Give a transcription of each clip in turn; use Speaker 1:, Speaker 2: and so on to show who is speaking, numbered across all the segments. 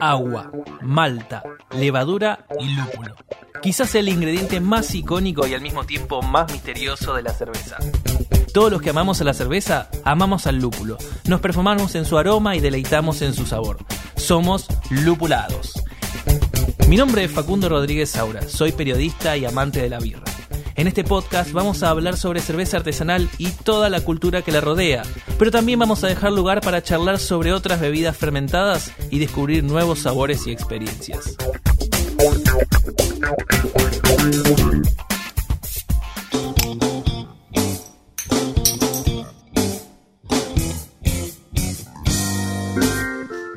Speaker 1: Agua, malta, levadura y lúpulo. Quizás el ingrediente más icónico y al mismo tiempo más misterioso de la cerveza. Todos los que amamos a la cerveza, amamos al lúpulo. Nos perfumamos en su aroma y deleitamos en su sabor. Somos lupulados. Mi nombre es Facundo Rodríguez Saura, soy periodista y amante de la birra. En este podcast vamos a hablar sobre cerveza artesanal y toda la cultura que la rodea, pero también vamos a dejar lugar para charlar sobre otras bebidas fermentadas y descubrir nuevos sabores y experiencias.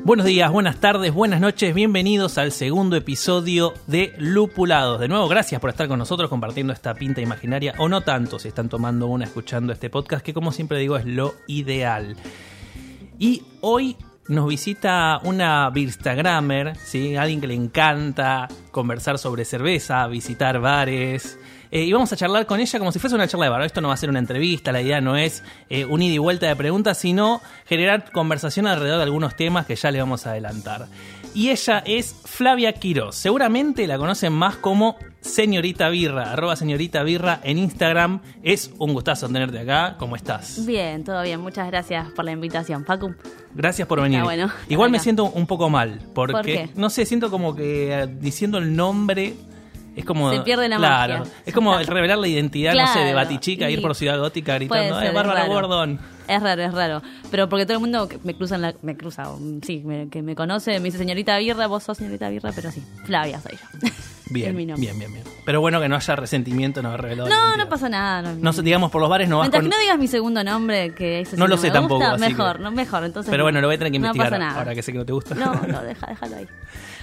Speaker 1: Buenos días, buenas tardes, buenas noches, bienvenidos al segundo episodio de Lupulados. De nuevo, gracias por estar con nosotros compartiendo esta pinta imaginaria, o no tanto si están tomando una escuchando este podcast, que como siempre digo es lo ideal. Y hoy nos visita una Birstagrammer, ¿sí? alguien que le encanta conversar sobre cerveza, visitar bares, eh, y vamos a charlar con ella como si fuese una charla de bar. Esto no va a ser una entrevista, la idea no es eh, un ida y vuelta de preguntas, sino generar conversación alrededor de algunos temas que ya le vamos a adelantar. Y ella es Flavia Quiroz. Seguramente la conocen más como Señorita Birra, arroba Señorita Birra en Instagram. Es un gustazo tenerte acá. ¿Cómo estás?
Speaker 2: Bien, todo bien. Muchas gracias por la invitación, Facu.
Speaker 1: Gracias por venir.
Speaker 2: bueno.
Speaker 1: Igual me siento un poco mal, porque
Speaker 2: ¿Por qué?
Speaker 1: no sé, siento como que eh, diciendo el nombre es como
Speaker 2: Se pierde la
Speaker 1: claro,
Speaker 2: magia.
Speaker 1: Es como el revelar la identidad, no sé, de
Speaker 2: Claro,
Speaker 1: Batichica, ir
Speaker 2: y
Speaker 1: por Ciudad Gótica gritando,
Speaker 2: ser,
Speaker 1: ¡eh, Bárbara. Gordon!
Speaker 2: Es raro, es raro. Pero porque todo el mundo que me cruza, en la- me cruza, sí, me- que me conoce, me dice señorita Birra, vos sos señorita Birra, pero sí, Flavia soy yo.
Speaker 1: Bien, bien, bien, bien. Pero bueno que no haya resentimiento, no haber revelado la
Speaker 2: No, no pasa nada. No,
Speaker 1: No digamos, por los bares no vas
Speaker 2: Mientras
Speaker 1: con...
Speaker 2: que no digas mi segundo nombre, que ese sí
Speaker 1: No lo
Speaker 2: me
Speaker 1: sé
Speaker 2: gusta,
Speaker 1: tampoco, así
Speaker 2: Mejor,
Speaker 1: que-
Speaker 2: no, mejor. Entonces
Speaker 1: Pero
Speaker 2: no.
Speaker 1: bueno, lo voy a tener que
Speaker 2: No
Speaker 1: investigar
Speaker 2: pasa nada.
Speaker 1: ahora que sé que no te gusta.
Speaker 2: No, no, deja, déjalo ahí.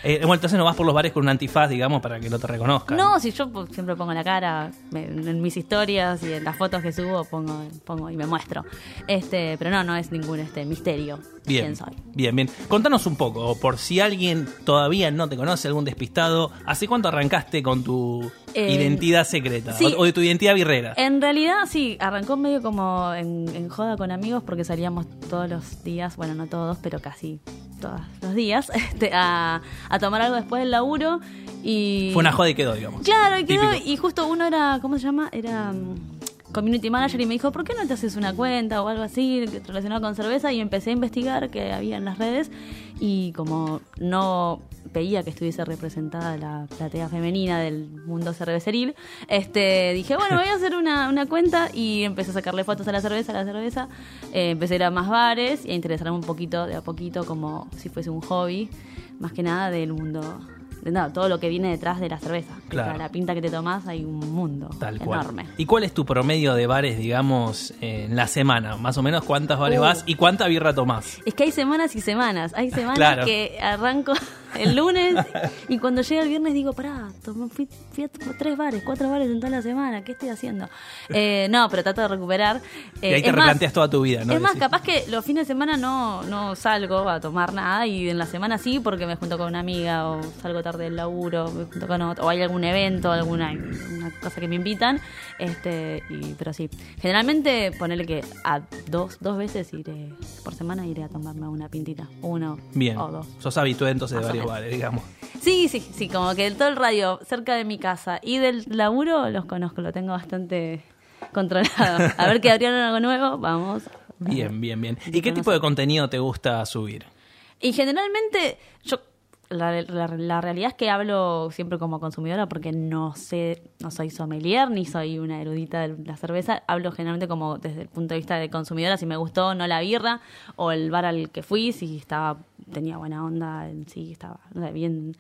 Speaker 1: Eh, bueno, entonces no vas por los bares con un antifaz, digamos, para que no te reconozcan.
Speaker 2: No, si yo pues, siempre pongo la cara me- en mis historias y en las fotos que subo pongo, pongo y me muestro. Este, pero no, no es ningún este misterio
Speaker 1: Bien,
Speaker 2: quién soy.
Speaker 1: bien, bien. Contanos un poco, por si alguien todavía no te conoce, algún despistado, ¿hace cuánto arrancaste con tu
Speaker 2: Eh,
Speaker 1: identidad secreta?
Speaker 2: sí.
Speaker 1: O, de tu identidad birrera.
Speaker 2: En realidad sí, arrancó medio como en, en joda con amigos porque salíamos todos los días, bueno, no todos, pero casi todos los días, este, a, a tomar algo después del laburo y...
Speaker 1: Fue una joda y quedó, digamos.
Speaker 2: Claro, y quedó,
Speaker 1: Típico.
Speaker 2: y justo uno era, ¿cómo se llama? Era mm, community manager y me dijo, ¿por qué no te haces una cuenta o algo así relacionado con cerveza? Y empecé a investigar qué había en las redes y como no veía que estuviese representada la platea femenina del mundo cerveceril, este, dije, bueno, voy a hacer una, una cuenta y empecé a sacarle fotos a la cerveza, a la cerveza, eh, empecé a ir a más bares y a interesarme un poquito, de a poquito, como si fuese un hobby, más que nada del mundo de nada, todo lo que viene detrás de la cerveza.
Speaker 1: Claro.
Speaker 2: Para la pinta que te tomás hay un mundo
Speaker 1: Tal cual.
Speaker 2: enorme.
Speaker 1: ¿Y cuál es tu promedio de bares, digamos, en la semana? Más o menos, ¿cuántas bares
Speaker 2: Uh.
Speaker 1: vas y cuánta birra tomás?
Speaker 2: Es que hay semanas y semanas. Hay semanas
Speaker 1: Claro.
Speaker 2: que arranco el lunes y cuando llega el viernes digo, pará, tomé- fui, fui a tres bares, cuatro bares en toda la semana, ¿qué estoy haciendo? Eh, no, pero trato de recuperar.
Speaker 1: y
Speaker 2: Eh,
Speaker 1: ahí te
Speaker 2: es más,
Speaker 1: replanteas toda tu vida, ¿no?
Speaker 2: es más,
Speaker 1: Decís,
Speaker 2: capaz que los fines de semana no, no salgo a tomar nada y en la semana sí porque me junto con una amiga o salgo tarde del laburo, me junto con otro, o hay algún evento, alguna una cosa que me invitan, este, y, pero sí. Generalmente ponerle que a dos, dos veces iré, por semana iré a tomarme una pintita, uno
Speaker 1: Bien,
Speaker 2: o dos.
Speaker 1: sos habitué entonces de varios bares, digamos.
Speaker 2: Sí, sí, sí, como que todo el radio cerca de mi casa y del laburo los conozco, lo tengo bastante controlado. A ver que abrieron algo nuevo, vamos.
Speaker 1: Bien, bien, bien. ¿Y qué tipo de contenido te gusta subir?
Speaker 2: Y generalmente, yo la, la- la realidad es que hablo siempre como consumidora porque no sé, no soy sommelier ni soy una erudita de la cerveza. Hablo generalmente como desde el punto de vista de consumidora, si me gustó o no la birra o el bar al que fui, si estaba tenía buena onda, sí estaba bien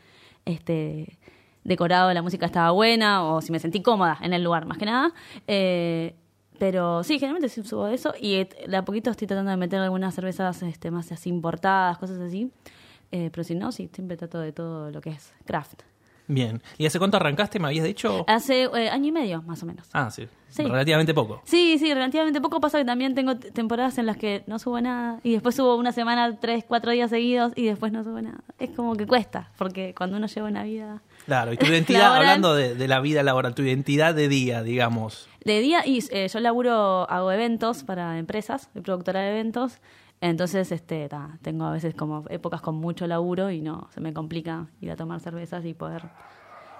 Speaker 2: este decorado, la música estaba buena o si me sentí cómoda en el lugar, más que nada. Eh, pero sí, generalmente sí subo eso y de a poquito estoy tratando de meter algunas cervezas este, más así importadas, cosas así. Eh, pero si no, sí, siempre trato de todo lo que es craft.
Speaker 1: Bien. ¿Y hace cuánto arrancaste, me habías dicho?
Speaker 2: Hace eh, año y medio, más o menos.
Speaker 1: Ah, sí.
Speaker 2: Sí.
Speaker 1: Relativamente poco.
Speaker 2: Sí, sí, relativamente poco pasa que también tengo temporadas en las que no subo nada y después subo una semana, tres, cuatro días seguidos y después no subo nada. Es como que cuesta, porque cuando uno lleva una vida
Speaker 1: Claro, y tu identidad,
Speaker 2: Laboral.
Speaker 1: hablando de, de la vida laboral, tu identidad de día, digamos.
Speaker 2: de día, y eh, yo laburo, hago eventos para empresas, soy productora de eventos, Entonces, este, tengo a veces como épocas con mucho laburo y no, se me complica ir a tomar cervezas y poder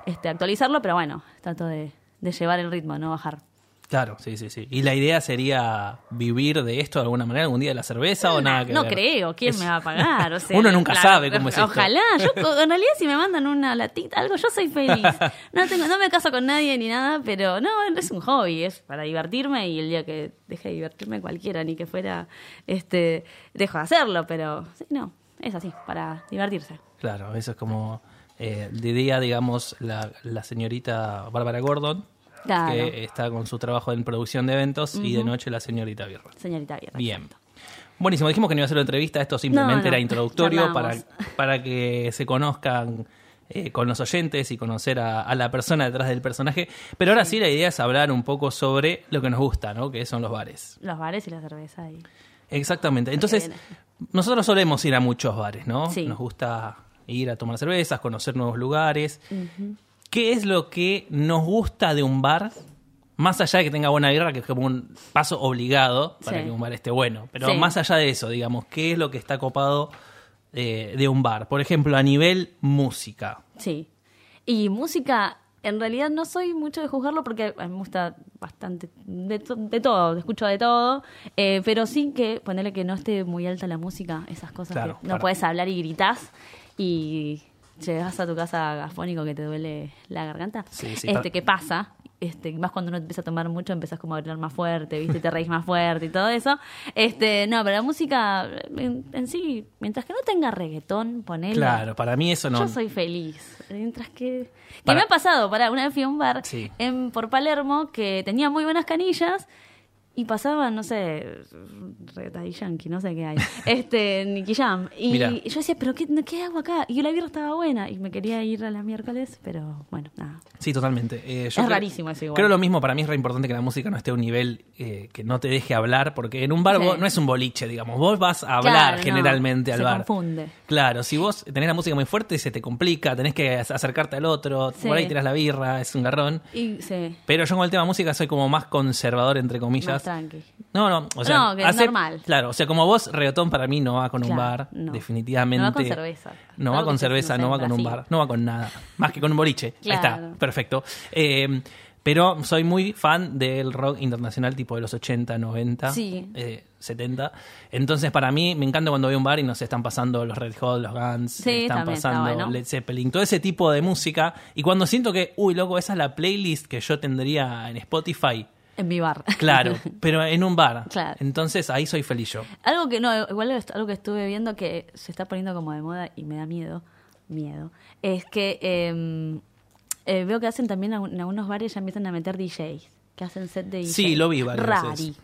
Speaker 2: este, actualizarlo, pero bueno, trato de, de llevar el ritmo, no bajar.
Speaker 1: Claro, sí, sí, sí. ¿Y la idea sería vivir de esto de alguna manera algún día de la cerveza o nada que
Speaker 2: no
Speaker 1: ver?
Speaker 2: creo, ¿quién
Speaker 1: Es-
Speaker 2: me va a pagar? O sea,
Speaker 1: Uno nunca sabe cómo es esto.
Speaker 2: Ojalá, yo en realidad si me mandan una latita, algo, yo soy feliz. No tengo, no me caso con nadie ni nada, pero no, es un hobby, es para divertirme y el día que deje de divertirme cualquiera, ni que fuera, este, dejo de hacerlo, pero sí, no, es así, para divertirse.
Speaker 1: Claro, eso es como eh, de día, digamos, la, la señorita Bárbara Gordon,
Speaker 2: Claro.
Speaker 1: que está con su trabajo en producción de eventos, y de noche la señorita Birra.
Speaker 2: Señorita Vierra.
Speaker 1: Bien. Buenísimo, dijimos que no iba a hacer una entrevista, esto simplemente
Speaker 2: No, no,
Speaker 1: era introductorio para, para que se conozcan eh, con los oyentes y conocer a, a la persona detrás del personaje. Pero ahora sí. la idea es hablar un poco sobre lo que nos gusta, ¿no? Que son los bares.
Speaker 2: Los bares y la cerveza y
Speaker 1: Exactamente. Entonces, nosotros solemos ir a muchos bares, ¿no?
Speaker 2: Sí.
Speaker 1: Nos gusta ir a tomar cervezas, conocer nuevos lugares. ¿Qué es lo que nos gusta de un bar? Más allá de que tenga buena birra, que es como un paso obligado para
Speaker 2: Sí.
Speaker 1: que un bar esté bueno. Pero
Speaker 2: Sí.
Speaker 1: más allá de eso, digamos, ¿qué es lo que está copado eh, de un bar? Por ejemplo, a nivel música.
Speaker 2: Sí. Y música, en realidad no soy mucho de juzgarlo porque a mí me gusta bastante de, to- de todo, escucho de todo, eh, pero sí que ponerle que no esté muy alta la música, esas cosas
Speaker 1: Claro,
Speaker 2: que no
Speaker 1: para.
Speaker 2: puedes hablar y gritas y llegas a tu casa afónico que te duele la garganta.
Speaker 1: Sí, sí,
Speaker 2: este, ¿Qué pasa? Este, más cuando uno empieza a tomar mucho, empezás como a hablar más fuerte, ¿viste? Te reís más fuerte y todo eso. Este, no, pero la música en, en sí, mientras que no tenga reggaetón, ponele.
Speaker 1: Claro, para mí eso no.
Speaker 2: Yo soy feliz. Mientras que. Que me ha pasado, para una vez fui a un bar
Speaker 1: Sí.
Speaker 2: en, por Palermo que tenía muy buenas canillas y pasaban, no sé, Daddy Yankee, no sé qué hay. Este, Nicky Jam. Y yo decía, ¿pero qué, qué hago acá? Y la birra estaba buena y me quería ir a la miércoles, pero bueno, nada.
Speaker 1: Sí, totalmente. Eh, yo
Speaker 2: Es
Speaker 1: creo-
Speaker 2: rarísimo eso igual.
Speaker 1: Creo lo mismo, para mí es re importante que la música no esté a un nivel eh, que no te deje hablar, porque en un bar
Speaker 2: Sí.
Speaker 1: vos- no es un boliche, digamos. Vos vas a hablar
Speaker 2: Claro, no,
Speaker 1: generalmente al
Speaker 2: se
Speaker 1: bar.
Speaker 2: confunde.
Speaker 1: Claro, si vos tenés la música muy fuerte, se te complica, tenés que ac- acercarte al otro,
Speaker 2: Sí.
Speaker 1: por ahí tiras la birra, es un garrón.
Speaker 2: Y sí,
Speaker 1: Pero yo con el tema música soy como más conservador, entre
Speaker 2: más
Speaker 1: comillas.
Speaker 2: Tranqui.
Speaker 1: No, no, o sea,
Speaker 2: No, que normal.
Speaker 1: Claro, o sea, como vos, reggaetón para mí no va con un bar,
Speaker 2: no.
Speaker 1: definitivamente.
Speaker 2: No va con cerveza.
Speaker 1: No va con cerveza,
Speaker 2: no sé,
Speaker 1: no va con un bar, no va con nada, más que con un boliche. Ahí está, perfecto. Eh, pero soy muy fan del rock internacional tipo de los 80, 90,
Speaker 2: Sí.
Speaker 1: eh, 70. Entonces, para mí, me encanta cuando voy a un bar y nos están pasando los Red Hot, los Guns,
Speaker 2: Sí,
Speaker 1: están
Speaker 2: está
Speaker 1: pasando
Speaker 2: bueno.
Speaker 1: Led Zeppelin, todo ese tipo de música. Y cuando siento que, uy, loco, esa es la playlist que yo tendría en Spotify.
Speaker 2: En mi bar.
Speaker 1: Claro, pero en un bar.
Speaker 2: Claro.
Speaker 1: Entonces ahí soy feliz yo.
Speaker 2: Algo que no, igual es algo que estuve viendo que se está poniendo como de moda y me da miedo, miedo, es que eh, eh, veo que hacen también en algunos bares ya empiezan a meter DJs, que hacen set de DJs.
Speaker 1: Sí, lo vi varias
Speaker 2: Rari,
Speaker 1: veces.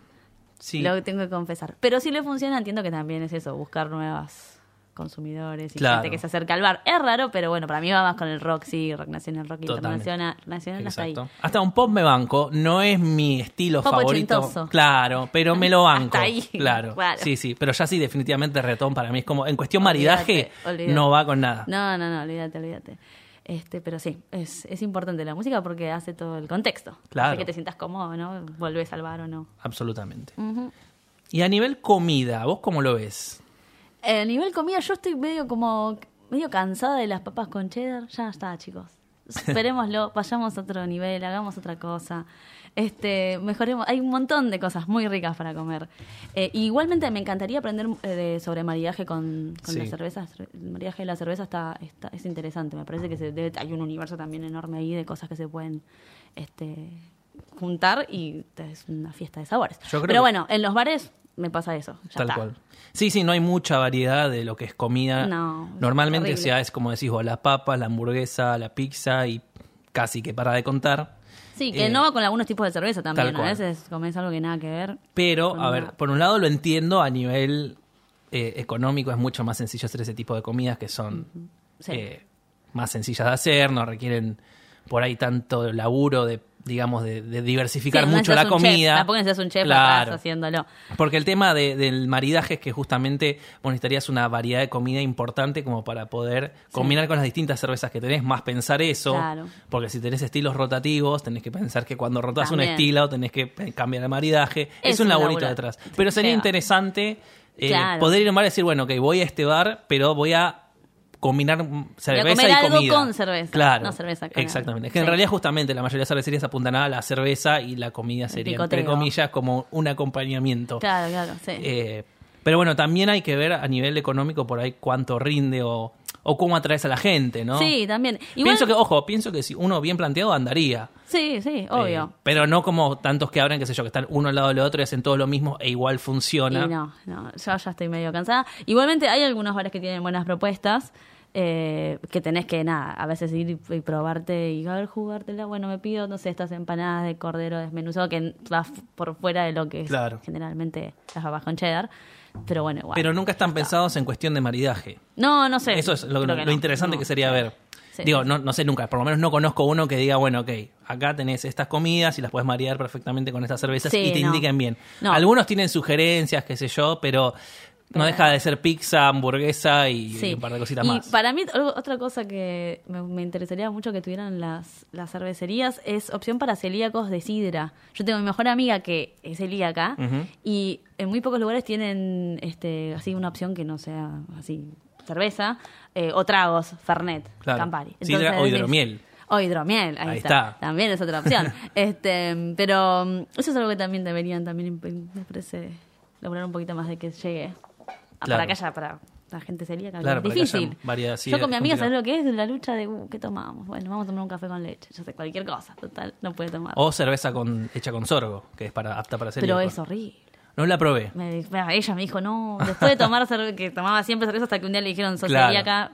Speaker 1: Sí,
Speaker 2: lo tengo que confesar. Pero si le funciona, entiendo que también es eso, buscar nuevas consumidores y
Speaker 1: Claro.
Speaker 2: gente que se acerca al bar. Es raro, pero bueno, para mí va más con el rock, sí, rock nacional, rock
Speaker 1: Totalmente.
Speaker 2: internacional, nacional hasta ahí.
Speaker 1: Hasta un pop me banco, no es mi estilo
Speaker 2: Pop
Speaker 1: favorito.
Speaker 2: ochentoso.
Speaker 1: Claro, pero me lo banco.
Speaker 2: Hasta ahí.
Speaker 1: Claro.
Speaker 2: Claro.
Speaker 1: Sí, sí, pero ya sí, definitivamente retón para mí es como, en cuestión maridaje, no va con nada.
Speaker 2: No, no, no, olvídate, olvídate. Este, pero sí, es, es importante la música porque hace todo el contexto.
Speaker 1: Claro.
Speaker 2: Hace que te sientas cómodo, ¿no? Volvés al bar o no.
Speaker 1: Absolutamente. Y a nivel comida, ¿vos cómo lo ves?
Speaker 2: Eh, A nivel comida, yo estoy medio como medio cansada de las papas con cheddar. Ya está, chicos. Esperémoslo, vayamos a otro nivel, hagamos otra cosa. Este, mejoremos. Hay un montón de cosas muy ricas para comer. Eh, igualmente me encantaría aprender eh, de- sobre maridaje con, con
Speaker 1: Sí.
Speaker 2: las cervezas. El maridaje de la cerveza está, está, es interesante. Me parece que se debe, hay un universo también enorme ahí de cosas que se pueden este, juntar y es una fiesta de sabores. Pero bueno, en los bares me pasa eso. Ya
Speaker 1: Tal
Speaker 2: está.
Speaker 1: cual. Sí, sí, no hay mucha variedad de lo que es comida.
Speaker 2: No,
Speaker 1: Normalmente, o sea, es como decís vos, las papas, la hamburguesa, la pizza y casi que para de contar.
Speaker 2: Sí, que
Speaker 1: Eh,
Speaker 2: no va con algunos tipos de cerveza también. A veces comes algo que nada que ver.
Speaker 1: Pero, a ver, por un lado lo entiendo a nivel eh, económico, es mucho más sencillo hacer ese tipo de comidas que son
Speaker 2: Sí.
Speaker 1: eh, más sencillas de hacer, no requieren por ahí tanto laburo de, digamos, de, de diversificar
Speaker 2: Sí,
Speaker 1: mucho la
Speaker 2: chef,
Speaker 1: comida.
Speaker 2: tampoco necesitas un chef
Speaker 1: Claro.
Speaker 2: haciéndolo.
Speaker 1: Porque el tema de- del maridaje es que justamente vos necesitarías una variedad de comida importante como para poder combinar con las distintas cervezas que tenés, más pensar eso.
Speaker 2: Claro.
Speaker 1: Porque si tenés estilos rotativos, tenés que pensar que cuando rotás un estilo tenés que cambiar el maridaje. Es,
Speaker 2: Es
Speaker 1: un
Speaker 2: un
Speaker 1: laburito
Speaker 2: laburo.
Speaker 1: detrás. Pero sería interesante eh,
Speaker 2: Claro.
Speaker 1: poder ir a un bar y decir, bueno, ok, voy a este bar, pero voy a combinar cerveza
Speaker 2: comer
Speaker 1: y
Speaker 2: algo
Speaker 1: comida.
Speaker 2: con cerveza,
Speaker 1: Claro.
Speaker 2: no cerveza, claro.
Speaker 1: Exactamente. Es que en realidad justamente la mayoría de cervecerías apuntan a la cerveza y la comida sería, entre comillas, como un acompañamiento.
Speaker 2: Claro, claro, sí.
Speaker 1: Eh, pero bueno, también hay que ver a nivel económico por ahí cuánto rinde o, o cómo atraes a la gente, ¿no?
Speaker 2: Sí, también. Igual,
Speaker 1: Pienso que, ojo, pienso que si uno bien planteado andaría.
Speaker 2: Sí, sí, obvio.
Speaker 1: Eh, pero no como tantos que abren, qué sé yo, que están uno al lado del otro y hacen todo lo mismo e igual funciona.
Speaker 2: Y no, no, yo ya estoy medio cansada. Igualmente hay algunos bares que tienen buenas propuestas. eh, que tenés que, nada, a veces ir y, y probarte y a ver, jugártela. Bueno, me pido, no sé, estas empanadas de cordero desmenuzado que va f- por fuera de lo que es generalmente las babas con cheddar. Pero bueno, igual.
Speaker 1: Pero nunca están pensados en cuestión de maridaje.
Speaker 2: No, no sé.
Speaker 1: Eso es lo,
Speaker 2: que
Speaker 1: interesante
Speaker 2: no.
Speaker 1: que sería ver.
Speaker 2: Sí,
Speaker 1: Digo, no, no sé nunca, por lo menos no conozco uno que diga, bueno, ok, acá tenés estas comidas y las puedes marear perfectamente con estas cervezas
Speaker 2: Sí,
Speaker 1: y te
Speaker 2: no.
Speaker 1: indiquen bien.
Speaker 2: No.
Speaker 1: Algunos tienen sugerencias, qué sé yo, pero no deja de ser pizza, hamburguesa y,
Speaker 2: Sí.
Speaker 1: un par de cositas
Speaker 2: y
Speaker 1: más.
Speaker 2: para mí, otra cosa que me, me interesaría mucho que tuvieran las, las cervecerías es opción para celíacos de sidra. Yo tengo mi mejor amiga que es celíaca y en muy pocos lugares tienen este así una opción que no sea así cerveza eh, o tragos, Fernet,
Speaker 1: Claro.
Speaker 2: Campari.
Speaker 1: Sidra o hidromiel.
Speaker 2: O hidromiel, ahí,
Speaker 1: Ahí
Speaker 2: está.
Speaker 1: está.
Speaker 2: También es otra opción. este, pero mm, eso es algo que también deberían también me parece lograr un poquito más de que llegue
Speaker 1: Claro.
Speaker 2: para que haya para la gente celíaca.
Speaker 1: Claro,
Speaker 2: es difícil.
Speaker 1: variedad, sí,
Speaker 2: Yo con mi amiga. ¿sabes lo que es? La lucha de uh, qué tomamos. Bueno, vamos a tomar un café con leche. Yo sé, cualquier cosa, total, no puede tomar.
Speaker 1: O cerveza con, hecha con sorgo, que es para apta para hacer
Speaker 2: pero es horrible.
Speaker 1: No la probé.
Speaker 2: Me, ella me dijo, no, después de tomar cerveza, que tomaba siempre cerveza hasta que un día le dijeron, sos
Speaker 1: Claro.
Speaker 2: celíaca,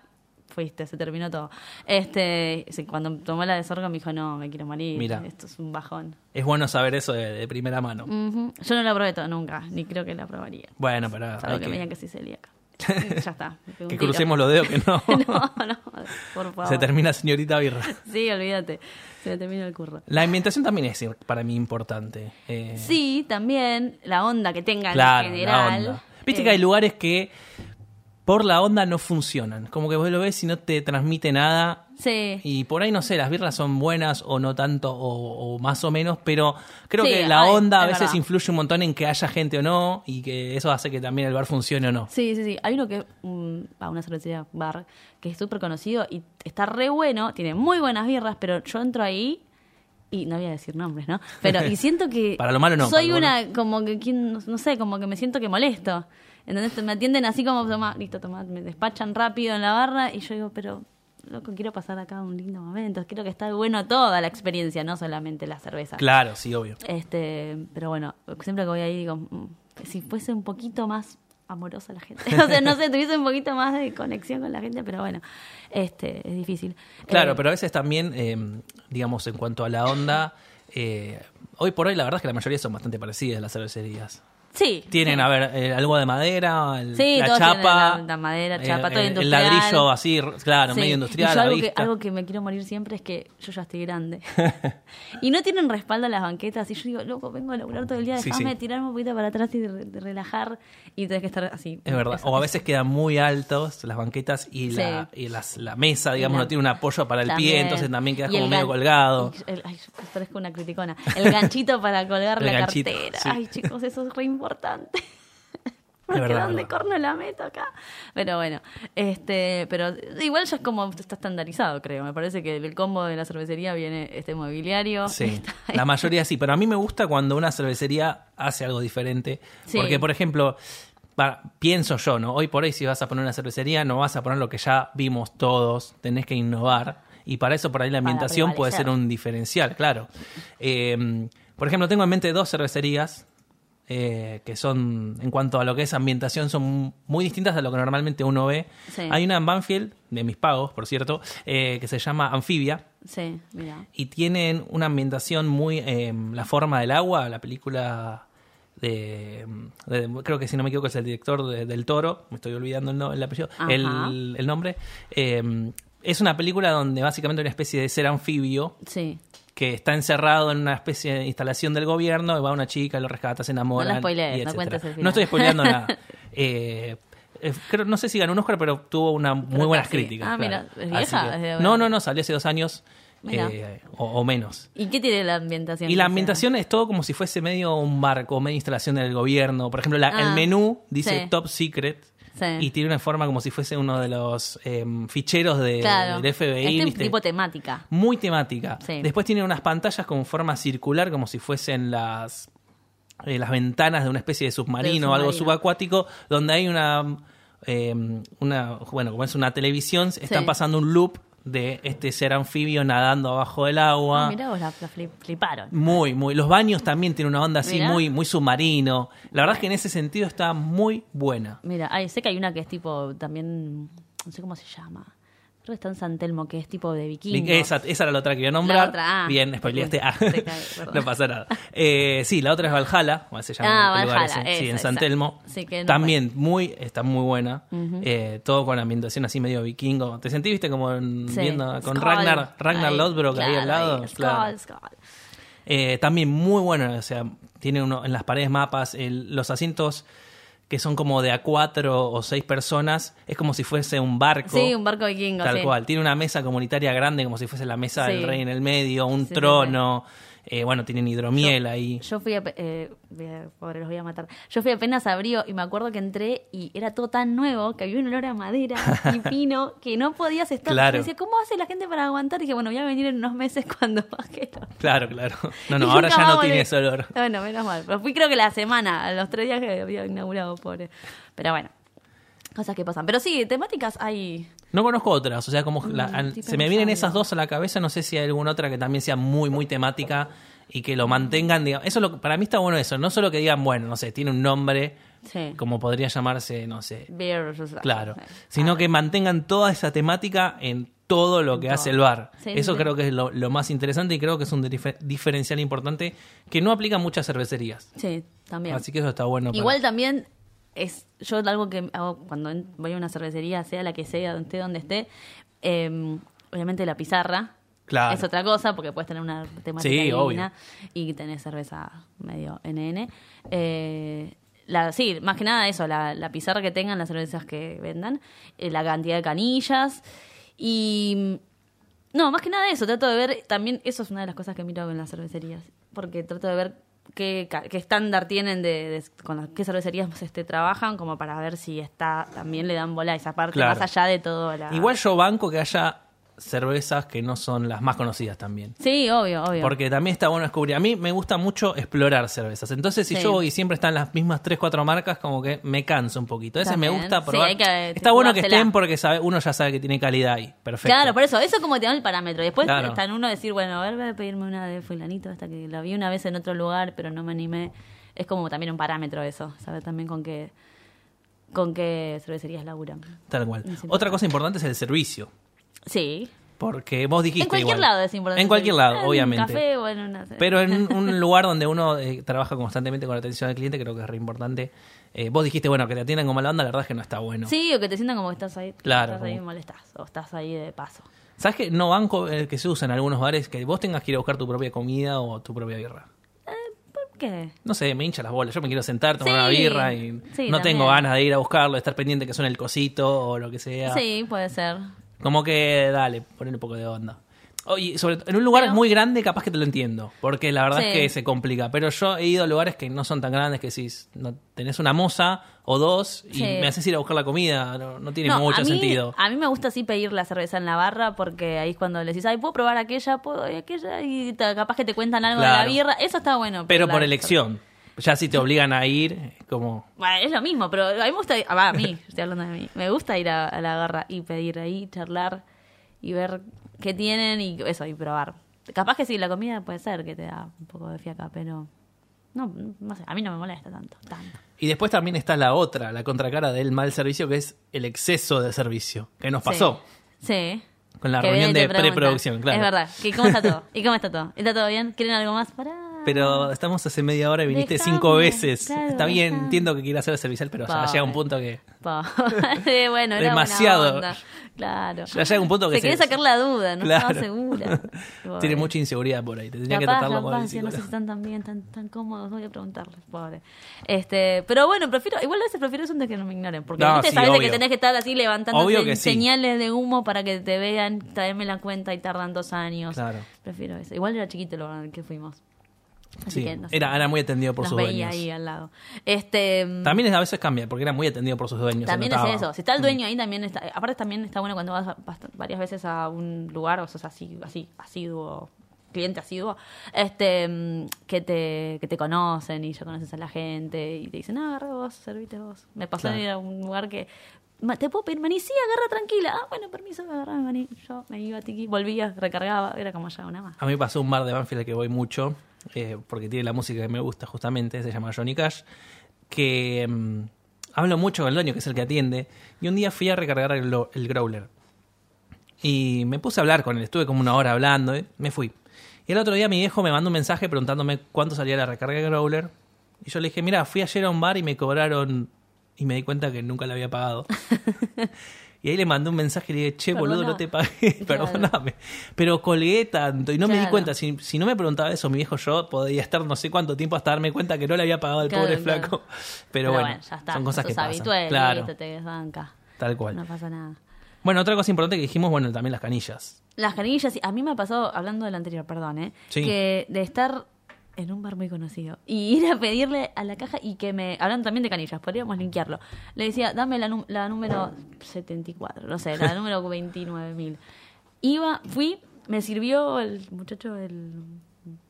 Speaker 2: fuiste, se terminó todo. Este, sí, cuando tomó la de sorgo me dijo, no, me quiero morir,
Speaker 1: Mira.
Speaker 2: esto es un bajón.
Speaker 1: Es bueno saber eso de, de primera mano.
Speaker 2: Yo no la probé todo nunca, ni creo que la probaría.
Speaker 1: Bueno, pero
Speaker 2: Salvo que,
Speaker 1: que,
Speaker 2: me digan que soy celíaca. ya está.
Speaker 1: que crucemos los dedos que no.
Speaker 2: no, no, por favor.
Speaker 1: Se termina señorita birra.
Speaker 2: Sí, olvídate. Se me termina el curro.
Speaker 1: La ambientación también es para mí importante. Eh,
Speaker 2: Sí, también la onda que tenga
Speaker 1: claro,
Speaker 2: en
Speaker 1: la
Speaker 2: general.
Speaker 1: onda. Viste
Speaker 2: Eh,
Speaker 1: que hay lugares que por la onda no funcionan. Como que vos lo ves y no te transmite nada.
Speaker 2: Sí.
Speaker 1: Y por ahí, no sé, las birras son buenas o no tanto o, o más o menos, pero creo
Speaker 2: Sí,
Speaker 1: que la
Speaker 2: hay,
Speaker 1: onda a
Speaker 2: es
Speaker 1: veces
Speaker 2: verdad.
Speaker 1: influye un montón en que haya gente o no y que eso hace que también el bar funcione o no.
Speaker 2: Sí, sí, sí. Hay uno que a una cervecería bar que es súper conocido y está re bueno, tiene muy buenas birras, pero yo entro ahí y no voy a decir nombres, ¿no? Pero y siento que
Speaker 1: Para lo malo no,
Speaker 2: soy una como que no sé, como que me siento que molesto. Entonces me atienden así como toma, listo, toma, me despachan rápido en la barra y yo digo, pero loco, quiero pasar acá un lindo momento, quiero que esté bueno toda la experiencia, no solamente la cerveza.
Speaker 1: Claro, sí, obvio.
Speaker 2: Este, pero bueno, siempre que voy ahí digo, mm, si fuese un poquito más amorosa la gente. O sea, no sé, tuviese un poquito más de conexión con la gente, pero bueno, este, es difícil.
Speaker 1: Claro,
Speaker 2: Eh,
Speaker 1: pero a veces también, eh, digamos, en cuanto a la onda, eh, hoy por hoy la verdad es que la mayoría son bastante parecidas las cervecerías.
Speaker 2: Sí.
Speaker 1: Tienen, a ver, eh, algo de madera, el-
Speaker 2: Sí,
Speaker 1: la
Speaker 2: todos tienen
Speaker 1: chapa.
Speaker 2: la- la madera,
Speaker 1: eh,
Speaker 2: chapa, todo
Speaker 1: el- El
Speaker 2: industrial.
Speaker 1: ladrillo así, claro,
Speaker 2: Sí.
Speaker 1: medio industrial,
Speaker 2: yo algo, que,
Speaker 1: vista.
Speaker 2: algo que me quiero morir siempre es que yo ya estoy grande. y no tienen respaldo las banquetas. Y yo digo, loco, vengo a laburar todo el día, déjame tirarme un poquito para atrás y de, de relajar. Y tenés que estar así.
Speaker 1: Es verdad.
Speaker 2: Eso,
Speaker 1: O a veces quedan muy altos las banquetas y, la, y las- la mesa, digamos, no tiene un apoyo para el pie, entonces también quedas como
Speaker 2: el
Speaker 1: medio colgado.
Speaker 2: el- ay, parezco una criticona. El ganchito para colgar
Speaker 1: El
Speaker 2: la
Speaker 1: ganchito,
Speaker 2: cartera. Ay, chicos, eso es re importante. Porque
Speaker 1: verdad,
Speaker 2: ¿dónde
Speaker 1: verdad.
Speaker 2: corno la meto acá? Pero bueno, este, pero igual ya es como está estandarizado, creo. Me parece que el combo de la cervecería viene este mobiliario.
Speaker 1: Sí,
Speaker 2: está-
Speaker 1: la mayoría sí, pero a mí me gusta cuando una cervecería hace algo diferente.
Speaker 2: Sí.
Speaker 1: Porque, por ejemplo, pienso yo, ¿no? Hoy por hoy si vas a poner una cervecería no vas a poner lo que ya vimos todos, tenés que innovar. Y para eso por ahí la ambientación puede ser un diferencial, claro. Eh, por ejemplo, tengo en mente dos cervecerías eh, que son, en cuanto a lo que es ambientación, son muy distintas a lo que normalmente uno ve.
Speaker 2: Sí.
Speaker 1: Hay una en Banfield, de mis pagos, por cierto, eh, que se llama Anfibia
Speaker 2: Sí, mira.
Speaker 1: y tienen una ambientación muy eh, la forma del agua la película de, de- creo que si no me equivoco es el director de- del Toro me estoy olvidando el, no- el apellido el, el nombre Eh, es una película donde básicamente hay una especie de ser anfibio
Speaker 2: Sí.
Speaker 1: Que está encerrado en una especie de instalación del gobierno y va una chica lo rescata se enamora
Speaker 2: No spoilees,
Speaker 1: y
Speaker 2: no
Speaker 1: etcétera.
Speaker 2: cuentes el final.
Speaker 1: no estoy spoileando nada Eh, eh, creo, no sé si ganó un Oscar, pero tuvo una muy
Speaker 2: que
Speaker 1: buenas críticas.
Speaker 2: Ah,
Speaker 1: claro.
Speaker 2: mira, ¿es
Speaker 1: Así
Speaker 2: vieja?
Speaker 1: que-
Speaker 2: Es de-
Speaker 1: no, no, no, salió hace dos años. Eh, o, o menos.
Speaker 2: ¿Y qué tiene la ambientación?
Speaker 1: Y la ambientación es todo como si fuese medio un barco, medio instalación del gobierno. Por ejemplo, la- el
Speaker 2: Ah,
Speaker 1: menú dice
Speaker 2: sí.
Speaker 1: Top Secret.
Speaker 2: Sí.
Speaker 1: Y tiene una forma como si fuese uno de los em, ficheros de?
Speaker 2: Claro.
Speaker 1: del FBI.
Speaker 2: Este tipo temática.
Speaker 1: Muy temática.
Speaker 2: Sí.
Speaker 1: Después tiene unas pantallas con forma circular, como si fuesen las, eh, las ventanas de una especie de submarino o algo subacuático, donde hay una, eh, una, bueno, como es una televisión, están
Speaker 2: Sí.
Speaker 1: pasando un loop de este ser anfibio nadando abajo del agua.
Speaker 2: Ah, mirá vos, la, la flip- fliparon.
Speaker 1: Muy, muy. Los baños también tienen una onda así
Speaker 2: Mirá.
Speaker 1: muy, muy submarino. La verdad es que en ese sentido está muy buena.
Speaker 2: Mira, sé que hay una que es tipo también, no sé cómo se llama. Creo que está en San Telmo, que es tipo de vikingo.
Speaker 1: Esa, esa era la otra que iba a nombrar.
Speaker 2: La otra, ah.
Speaker 1: Bien, spoileaste. Ah,
Speaker 2: cae,
Speaker 1: no pasa nada. Eh, sí, la otra es Valhalla, o se llama
Speaker 2: Ah,
Speaker 1: el lugar. Sí, en San
Speaker 2: esa.
Speaker 1: Telmo.
Speaker 2: Sí, que no
Speaker 1: También muy, está muy buena. Eh, todo con ambientación así medio vikingo. ¿Te sentí, viste, como en-
Speaker 2: Sí.
Speaker 1: viendo con
Speaker 2: Skull.
Speaker 1: Ragnar, Ragnar
Speaker 2: Ahí,
Speaker 1: Lodbrok ahí al lado?
Speaker 2: ahí,
Speaker 1: Claro.
Speaker 2: Skull, Skull.
Speaker 1: Eh, también muy bueno, o sea, tiene uno en las paredes mapas, el- los asientos que son como de a cuatro o seis personas, es como si fuese un barco.
Speaker 2: Sí, un barco vikingo.
Speaker 1: Tal
Speaker 2: sí.
Speaker 1: cual. Tiene una mesa comunitaria grande, como si fuese la mesa del rey en el medio, un
Speaker 2: sí,
Speaker 1: trono. Eh, bueno, tienen hidromiel ahí.
Speaker 2: Yo fui a, eh, pobre, los voy a matar. Yo fui apenas abrió y me acuerdo que entré y era todo tan nuevo que había un olor a madera y pino que no podías estar.
Speaker 1: Claro.
Speaker 2: Y decía, ¿cómo hace la gente para aguantar? Y dije, bueno, voy a venir en unos meses cuando baje
Speaker 1: Claro, claro. No,
Speaker 2: Y
Speaker 1: no, ahora ya no tiene ese olor.
Speaker 2: Bueno, menos mal. Pero fui creo que la semana, a los tres días que había inaugurado, pobre. Pero bueno, cosas que pasan. Pero sí, temáticas hay...
Speaker 1: No conozco otras, o sea, como la-
Speaker 2: Mm, estoy
Speaker 1: se me vienen esas dos a la cabeza, no sé si hay alguna otra que también sea muy, muy temática y que lo mantengan, digamos, eso lo- para mí está bueno eso, no solo que digan, bueno, no sé, tiene un nombre,
Speaker 2: Sí.
Speaker 1: como podría llamarse, no sé,
Speaker 2: Beer,
Speaker 1: claro,
Speaker 2: sí.
Speaker 1: sino
Speaker 2: Ah,
Speaker 1: que mantengan toda esa temática en todo lo que hace el bar.
Speaker 2: Sí,
Speaker 1: eso creo que es lo, lo más interesante y creo que es un difer- diferencial importante que no aplica a muchas cervecerías.
Speaker 2: Sí, también.
Speaker 1: Así que eso está bueno. para-
Speaker 2: Igual también es yo algo que hago cuando voy a una cervecería, sea la que sea, donde esté, donde esté, eh, obviamente la pizarra
Speaker 1: Claro.
Speaker 2: es otra cosa porque puedes tener una temática
Speaker 1: Sí,
Speaker 2: divina y tener cerveza medio NN. Eh, la, sí, más que nada eso, la, la pizarra que tengan, las cervezas que vendan, eh, la cantidad de canillas y... No, más que nada eso, trato de ver, también eso es una de las cosas que miro en las cervecerías, porque trato de ver qué, qué estándar tienen de, de- con las, qué cervecerías este, trabajan, como para ver si está también le dan bola a esa parte,
Speaker 1: Claro.
Speaker 2: más allá de todo la...
Speaker 1: Igual yo banco que haya cervezas que no son las más conocidas también.
Speaker 2: Sí, obvio, obvio.
Speaker 1: Porque también está bueno descubrir. A mí me gusta mucho explorar cervezas. Entonces, si
Speaker 2: Sí.
Speaker 1: yo voy y siempre están las mismas 3, 4 marcas, como que me canso un poquito. A veces me gusta probar.
Speaker 2: que
Speaker 1: está bueno que estén porque sabe, uno ya sabe que tiene calidad ahí. Perfecto.
Speaker 2: Claro, por eso, eso como te da el parámetro. Después
Speaker 1: Claro.
Speaker 2: está en uno decir, bueno, a ver, voy a pedirme una de fulanito, hasta que la vi una vez en otro lugar, pero no me animé. Es como también un parámetro eso, saber también con qué, con qué cervecerías laburan.
Speaker 1: Tal cual. Otra cosa importante es el servicio.
Speaker 2: Sí.
Speaker 1: Porque vos dijiste.
Speaker 2: En cualquier
Speaker 1: igual.
Speaker 2: lado es importante.
Speaker 1: En cualquier lado,
Speaker 2: En
Speaker 1: obviamente.
Speaker 2: un café o en una...
Speaker 1: Pero en un lugar donde uno eh, trabaja constantemente con la atención al cliente, creo que es re importante. Eh, vos dijiste, bueno, que te atiendan como la onda, la verdad es que no está bueno.
Speaker 2: Sí, o que te sientan como que estás ahí.
Speaker 1: Claro,
Speaker 2: Estás ahí y molestás. O estás ahí de paso.
Speaker 1: ¿Sabes que no banco el que se usa en algunos bares que vos tengas que ir a buscar tu propia comida o tu propia birra?
Speaker 2: ¿Por qué?
Speaker 1: No sé, me hincha las bolas. Yo me quiero sentar, tomar
Speaker 2: Sí,
Speaker 1: una birra y
Speaker 2: sí,
Speaker 1: no
Speaker 2: también.
Speaker 1: tengo ganas de ir a buscarlo, de estar pendiente que suene el cosito o lo que sea.
Speaker 2: Sí, puede ser.
Speaker 1: Como que, dale, poner un poco de onda. Oye, sobre en un lugar
Speaker 2: Pero-
Speaker 1: muy grande capaz que te lo entiendo, porque la verdad
Speaker 2: Sí.
Speaker 1: es que se complica. Pero yo he ido a lugares que no son tan grandes que si no, tenés una moza o dos y
Speaker 2: Sí.
Speaker 1: me haces ir a buscar la comida, no, no tiene
Speaker 2: No,
Speaker 1: mucho
Speaker 2: a mí,
Speaker 1: sentido.
Speaker 2: A mí me gusta así pedir la cerveza en la barra porque ahí es cuando le decís, ay, ¿puedo probar aquella? ¿Puedo aquella? Y capaz que te cuentan algo de la birra. Eso está bueno.
Speaker 1: Pero por elección. Ya si te obligan a ir, como...
Speaker 2: Bueno, es lo mismo, pero a mí me gusta, ah, va, a mí, estoy hablando de mí, me gusta ir a, a la garra y pedir ahí, charlar y ver qué tienen y eso, y probar. Capaz que sí, la comida puede ser que te da un poco de fiaca, pero no, no sé, a mí no me molesta tanto, tanto.
Speaker 1: Y después también está la otra, la contracara del mal servicio, que es el exceso de servicio, que nos pasó.
Speaker 2: Sí.
Speaker 1: Con la
Speaker 2: Que
Speaker 1: reunión de preproducción, claro.
Speaker 2: Es verdad. ¿Y cómo está todo? ¿Y cómo está todo? ¿Está todo bien? ¿Quieren algo más? Para.
Speaker 1: Pero estamos hace media hora y viniste
Speaker 2: Dejame,
Speaker 1: cinco veces.
Speaker 2: claro,
Speaker 1: Está bien,
Speaker 2: dejame.
Speaker 1: entiendo que quieras hacer el servicial, pero ya
Speaker 2: Pobre.
Speaker 1: llega un punto que...
Speaker 2: Pa. Sí, bueno, era
Speaker 1: Demasiado.
Speaker 2: Claro.
Speaker 1: Ya llega un punto que
Speaker 2: se quería sacar la duda, no
Speaker 1: Claro.
Speaker 2: estaba segura.
Speaker 1: Tiene
Speaker 2: Pobre.
Speaker 1: mucha inseguridad por ahí. Te tendría que
Speaker 2: Capaz,
Speaker 1: tratarlo con el
Speaker 2: no sé si están tan bien, tan, tan cómodos, voy a preguntarles, pobre. Este, pero bueno, prefiero, igual a veces prefiero eso antes que no me ignoren, porque
Speaker 1: No, sí,
Speaker 2: sabes
Speaker 1: obvio.
Speaker 2: que tenés que estar así levantando
Speaker 1: que sí.
Speaker 2: señales de humo para que te vean, traerme la cuenta y tardan dos años.
Speaker 1: Claro.
Speaker 2: Prefiero eso. Igual era chiquito lo que fuimos. Así
Speaker 1: Sí,
Speaker 2: que no sé.
Speaker 1: era, era muy atendido por sus
Speaker 2: veía
Speaker 1: dueños.
Speaker 2: ahí al lado. Este,
Speaker 1: También es- a veces cambia, porque era muy atendido por sus dueños.
Speaker 2: también es eso. Si está el dueño ahí, también está. Aparte, también está bueno cuando vas a- varias veces a un lugar, o sos así, así, asiduo, cliente asiduo, este, mm, que te, que te conocen y ya conoces a la gente y te dicen, ah, agarra vos, servite vos. Me pasó
Speaker 1: Claro.
Speaker 2: ir a un lugar que. "Ma, ¿Te puedo pedir maní? Sí, agarra tranquila. Ah, bueno, permiso, agarra maní. Yo me iba, tiqui, volvía, recargaba. Era como ya una más.
Speaker 1: A mí pasó un bar de Banfield al que voy mucho, eh, porque tiene la música que me gusta justamente, se llama Johnny Cash, que mm, hablo mucho con el dueño, que es el que atiende, y un día fui a recargar el, el growler. Y me puse a hablar con él, estuve como una hora hablando, eh, me fui. Y el otro día mi viejo me mandó un mensaje preguntándome cuánto salía la recarga del growler. Y yo le dije, mira, fui ayer a un bar y me cobraron... Y me di cuenta que nunca le había pagado. Y ahí le mandé un mensaje y le dije, che, boludo, no te pagué,
Speaker 2: Claro.
Speaker 1: perdóname. Pero colgué tanto y no me di cuenta. Si, si no me preguntaba eso, mi viejo yo podía estar no sé cuánto tiempo hasta darme cuenta que no le había pagado
Speaker 2: Claro,
Speaker 1: pobre flaco. Pero, bueno,
Speaker 2: ya está.
Speaker 1: son cosas que pasan.
Speaker 2: habitual,
Speaker 1: claro,
Speaker 2: te desbanca.
Speaker 1: tal cual.
Speaker 2: No pasa nada.
Speaker 1: Bueno, otra cosa importante que dijimos, bueno, también las canillas.
Speaker 2: Las canillas, a mí me ha pasado, hablando del anterior, perdón, ¿eh?
Speaker 1: Sí.
Speaker 2: que de estar en un bar muy conocido y ir a pedirle a la caja y que me, hablando también de canillas, podríamos linkearlo, le decía, dame la, la número 74, no sé, la número 29.000. Iba, fui, me sirvió el muchacho, el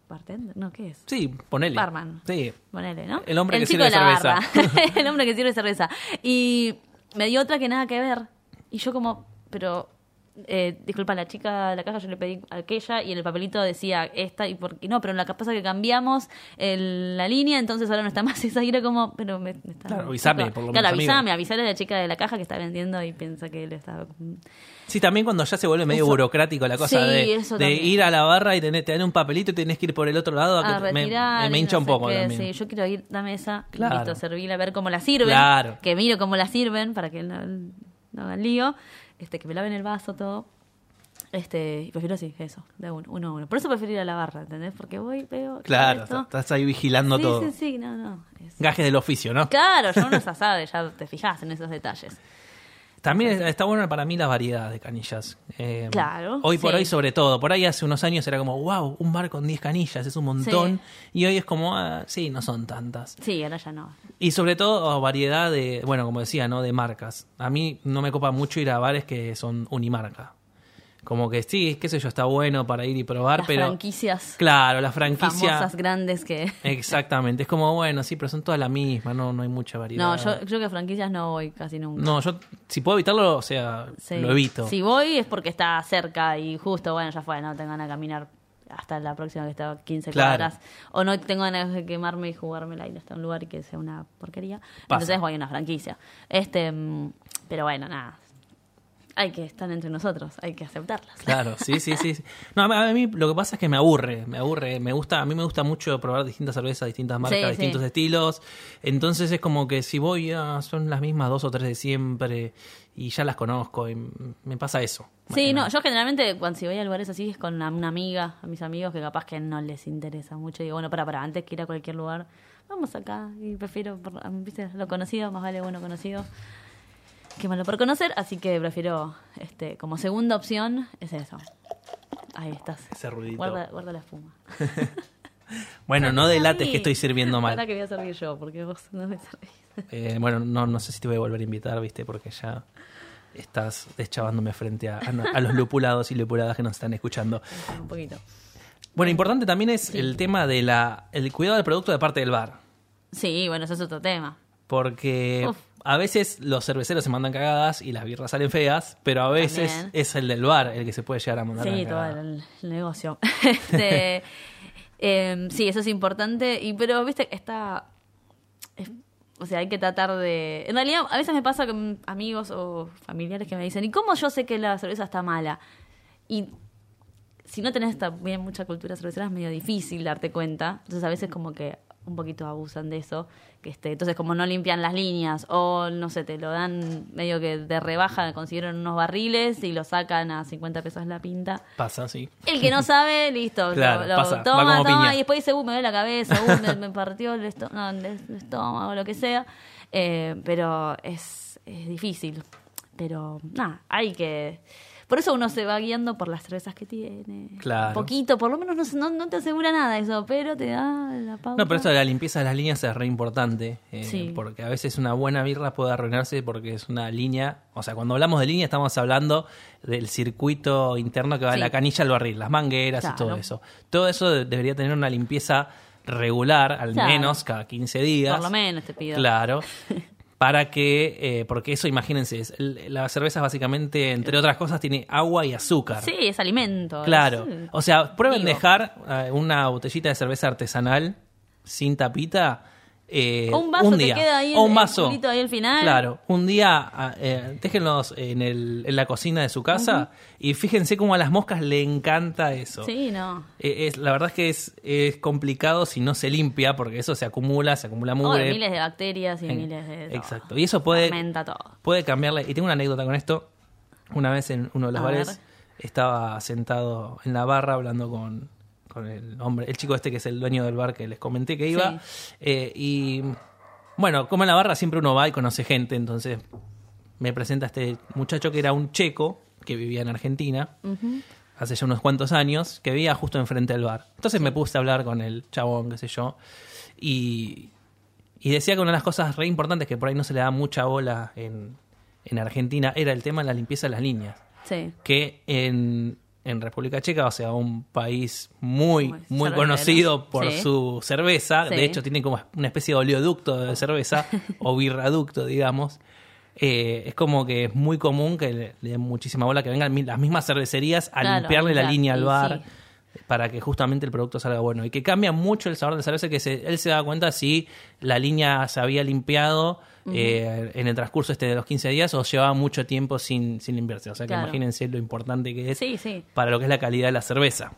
Speaker 2: bartender, no, ¿qué es?
Speaker 1: Sí, ponele.
Speaker 2: Barman.
Speaker 1: Sí.
Speaker 2: Ponele, ¿no?
Speaker 1: El hombre que
Speaker 2: chico
Speaker 1: sirve
Speaker 2: de la
Speaker 1: cerveza.
Speaker 2: barra. el hombre que sirve cerveza. Y me dio otra que nada que ver. Y yo como, pero, eh, disculpa, la chica de la caja yo le pedí aquella y en el papelito decía esta y por no, pero en la pasa que cambiamos el- la línea, entonces ahora no está más esa. Y era como, pero me, me está...
Speaker 1: Claro, avísame, por lo
Speaker 2: Claro,
Speaker 1: menos, amigo.
Speaker 2: avísame, avisale a la chica de la caja que está vendiendo y piensa que él está...
Speaker 1: Sí, también cuando ya se vuelve medio
Speaker 2: Eso-
Speaker 1: burocrático la cosa
Speaker 2: Sí,
Speaker 1: de, ir a la barra y tener, tener un papelito y tenés que ir por el otro lado.
Speaker 2: A
Speaker 1: que me-
Speaker 2: retirar,
Speaker 1: me, me
Speaker 2: y
Speaker 1: hincha
Speaker 2: no
Speaker 1: un poco
Speaker 2: qué,
Speaker 1: también.
Speaker 2: Sí, yo quiero ir, dame esa,
Speaker 1: Claro.
Speaker 2: listo, servirla, a ver cómo la sirven.
Speaker 1: Claro.
Speaker 2: Que miro cómo la sirven para que no, no hagan lío. Este, que me laven el vaso, todo. Este, y prefiero así, eso, de uno, uno a uno. Por eso prefiero ir a la barra, ¿entendés? Porque voy, veo.
Speaker 1: Claro,
Speaker 2: esto.
Speaker 1: estás ahí vigilando
Speaker 2: sí,
Speaker 1: todo.
Speaker 2: Sí, sí, no, no. es-
Speaker 1: Gajes del oficio, ¿no?
Speaker 2: Claro, ya uno ya sabe, ya te fijas en esos detalles.
Speaker 1: También está bueno para mí la variedad de canillas. Eh,
Speaker 2: Claro,
Speaker 1: Hoy por
Speaker 2: sí.
Speaker 1: hoy, sobre todo. Por ahí hace unos años era como, wow, un bar con 10 canillas, es un montón. Y hoy es como, ah, sí, no son tantas.
Speaker 2: Sí, ahora ya no.
Speaker 1: Y sobre todo variedad de, bueno, como decía, ¿no? De marcas. A mí no me copa mucho ir a bares que son unimarca. Como que sí, qué sé yo, está bueno para ir y probar,
Speaker 2: Las
Speaker 1: pero...
Speaker 2: franquicias
Speaker 1: Claro, la franquicia...
Speaker 2: famosas, grandes que.
Speaker 1: Exactamente, es como, bueno, sí, pero son todas la misma, no, no hay mucha variedad.
Speaker 2: No, yo creo que franquicias no voy casi nunca.
Speaker 1: No, yo, si puedo evitarlo, o sea,
Speaker 2: Sí.
Speaker 1: lo evito.
Speaker 2: Si voy es porque está cerca y justo, bueno, ya fue, no tengo ganas de caminar hasta la próxima que está a 15
Speaker 1: Claro.
Speaker 2: cuadras. O no tengo ganas de quemarme y jugármela y hasta un lugar y que sea una porquería.
Speaker 1: Pasa.
Speaker 2: Entonces voy a una franquicia. Este, mm, pero bueno, nada. Hay que estar entre nosotros, hay que aceptarlas.
Speaker 1: Claro, sí, sí, sí. No, a mí, lo que pasa es que me aburre, me aburre, me gusta, a mí me gusta mucho probar distintas cervezas, distintas marcas,
Speaker 2: Sí, sí.
Speaker 1: distintos estilos. Entonces es como que si voy a, son las mismas dos o tres de siempre y ya las conozco y me pasa eso.
Speaker 2: Sí, no, yo generalmente cuando si voy a lugares así es con una, una amiga, a mis amigos que capaz que no les interesa mucho. Digo, bueno, para, para, antes que ir a cualquier lugar, vamos acá. Y prefiero, por- ¿viste? lo conocido, más vale bueno conocido que malo por conocer. Así que prefiero, este como segunda opción, es eso. Ahí estás.
Speaker 1: Ese ruidito.
Speaker 2: Guarda, guarda la espuma.
Speaker 1: Bueno, no delates que estoy sirviendo
Speaker 2: Ahora
Speaker 1: mal.
Speaker 2: que voy a servir yo, porque vos no me servís.
Speaker 1: Eh, bueno, no, no sé si te voy a volver a invitar, viste, porque ya estás deschavándome frente a, a- a los lupulados y lupuladas que nos están escuchando.
Speaker 2: Un poquito.
Speaker 1: Bueno, importante también es el tema de la el cuidado del producto de parte del bar.
Speaker 2: Sí, bueno, eso es otro tema.
Speaker 1: Porque
Speaker 2: Uf.
Speaker 1: A veces los cerveceros se mandan cagadas y las birras salen feas, pero a veces
Speaker 2: También.
Speaker 1: es el del bar el que se puede llegar a mandar
Speaker 2: Sí, todo el, el negocio. Este, em, sí, eso es importante. Y pero, viste, está. es- o sea, hay que tratar de. En realidad, a veces me pasa con amigos o familiares que me dicen, ¿y cómo yo sé que la cerveza está mala? Y si no tenés también mucha cultura cervecera es medio difícil darte cuenta. Entonces a veces como que un poquito abusan de eso. Que este, entonces como no limpian las líneas o no sé, te lo dan medio que de rebaja, consiguieron unos barriles y lo sacan a 50 pesos la pinta.
Speaker 1: Pasa, sí.
Speaker 2: El que no sabe, listo,
Speaker 1: Claro,
Speaker 2: lo, lo
Speaker 1: pasa, va
Speaker 2: toma, toma y después dice, uh, me duele la cabeza, uh, me, me partió el, esto- no, el estómago, lo que sea. Eh, pero es, es difícil. Pero nada, hay que... Por eso uno se va guiando por las cervezas que tiene.
Speaker 1: Claro.
Speaker 2: Un poquito, por lo menos no, no, no te asegura nada eso, pero te da la pauta.
Speaker 1: No, pero esto de la limpieza de las líneas es re importante. eh,
Speaker 2: Sí.
Speaker 1: Porque a veces una buena birra puede arruinarse porque es una línea. O sea, cuando hablamos de línea estamos hablando del circuito interno que va de
Speaker 2: Sí.
Speaker 1: la canilla al barril, las mangueras y todo eso. Todo eso de- debería tener una limpieza regular, al
Speaker 2: Claro.
Speaker 1: menos cada 15 días.
Speaker 2: Por lo menos te pido.
Speaker 1: Claro. Para que, eh, porque eso, imagínense, es- la cerveza básicamente, entre otras cosas, tiene agua y azúcar.
Speaker 2: Sí, es alimento.
Speaker 1: Claro.
Speaker 2: es-
Speaker 1: O sea, prueben
Speaker 2: Vivo.
Speaker 1: dejar eh, una botellita de cerveza artesanal sin tapita. Eh,
Speaker 2: O un vaso
Speaker 1: día.
Speaker 2: que queda ahí,
Speaker 1: o un vaso.
Speaker 2: el ahí al final.
Speaker 1: Claro, un día ah, eh, déjenlos en, el, en la cocina de su casa y fíjense cómo a las moscas le encanta eso.
Speaker 2: Sí, no.
Speaker 1: Eh, es, la verdad es que es, es complicado si no se limpia porque eso se acumula, se acumula
Speaker 2: Oh,
Speaker 1: mugre.
Speaker 2: miles de bacterias y
Speaker 1: En-
Speaker 2: miles de... todo.
Speaker 1: Exacto. Y eso puede,
Speaker 2: todo.
Speaker 1: puede cambiarle. Y tengo una anécdota con esto. Una vez en uno de los
Speaker 2: A
Speaker 1: bares
Speaker 2: ver.
Speaker 1: estaba sentado en la barra hablando con, con el hombre, el chico este que es el dueño del bar que les comenté que iba. Eh, y bueno, como en la barra siempre uno va y conoce gente, entonces me presenta este muchacho que era un checo que vivía en Argentina. Hace ya unos cuantos años, que vivía justo enfrente del bar. Entonces me puse a hablar con el chabón, qué sé yo. Y, y decía que una de las cosas re importantes que por ahí no se le da mucha bola en, en Argentina era el tema de la limpieza de las líneas.
Speaker 2: Sí.
Speaker 1: Que en, en República Checa, o sea, un país muy,
Speaker 2: Muy
Speaker 1: conocido por
Speaker 2: Sí.
Speaker 1: su cerveza,
Speaker 2: Sí.
Speaker 1: de hecho tiene como una especie de oleoducto de cerveza, o birraducto, digamos. Eh, es como que es muy común que le, le den muchísima bola, que vengan las mismas cervecerías a
Speaker 2: Claro,
Speaker 1: limpiarle la línea al bar
Speaker 2: sí.
Speaker 1: para que justamente el producto salga bueno. Y que cambia mucho el sabor de cerveza, que se- él se da cuenta si la línea se había limpiado eh, en el transcurso este de los 15 días o llevaba mucho tiempo sin, sin limpiarse. O sea que imagínense lo importante que es
Speaker 2: Sí, sí.
Speaker 1: para lo que es la calidad de la cerveza.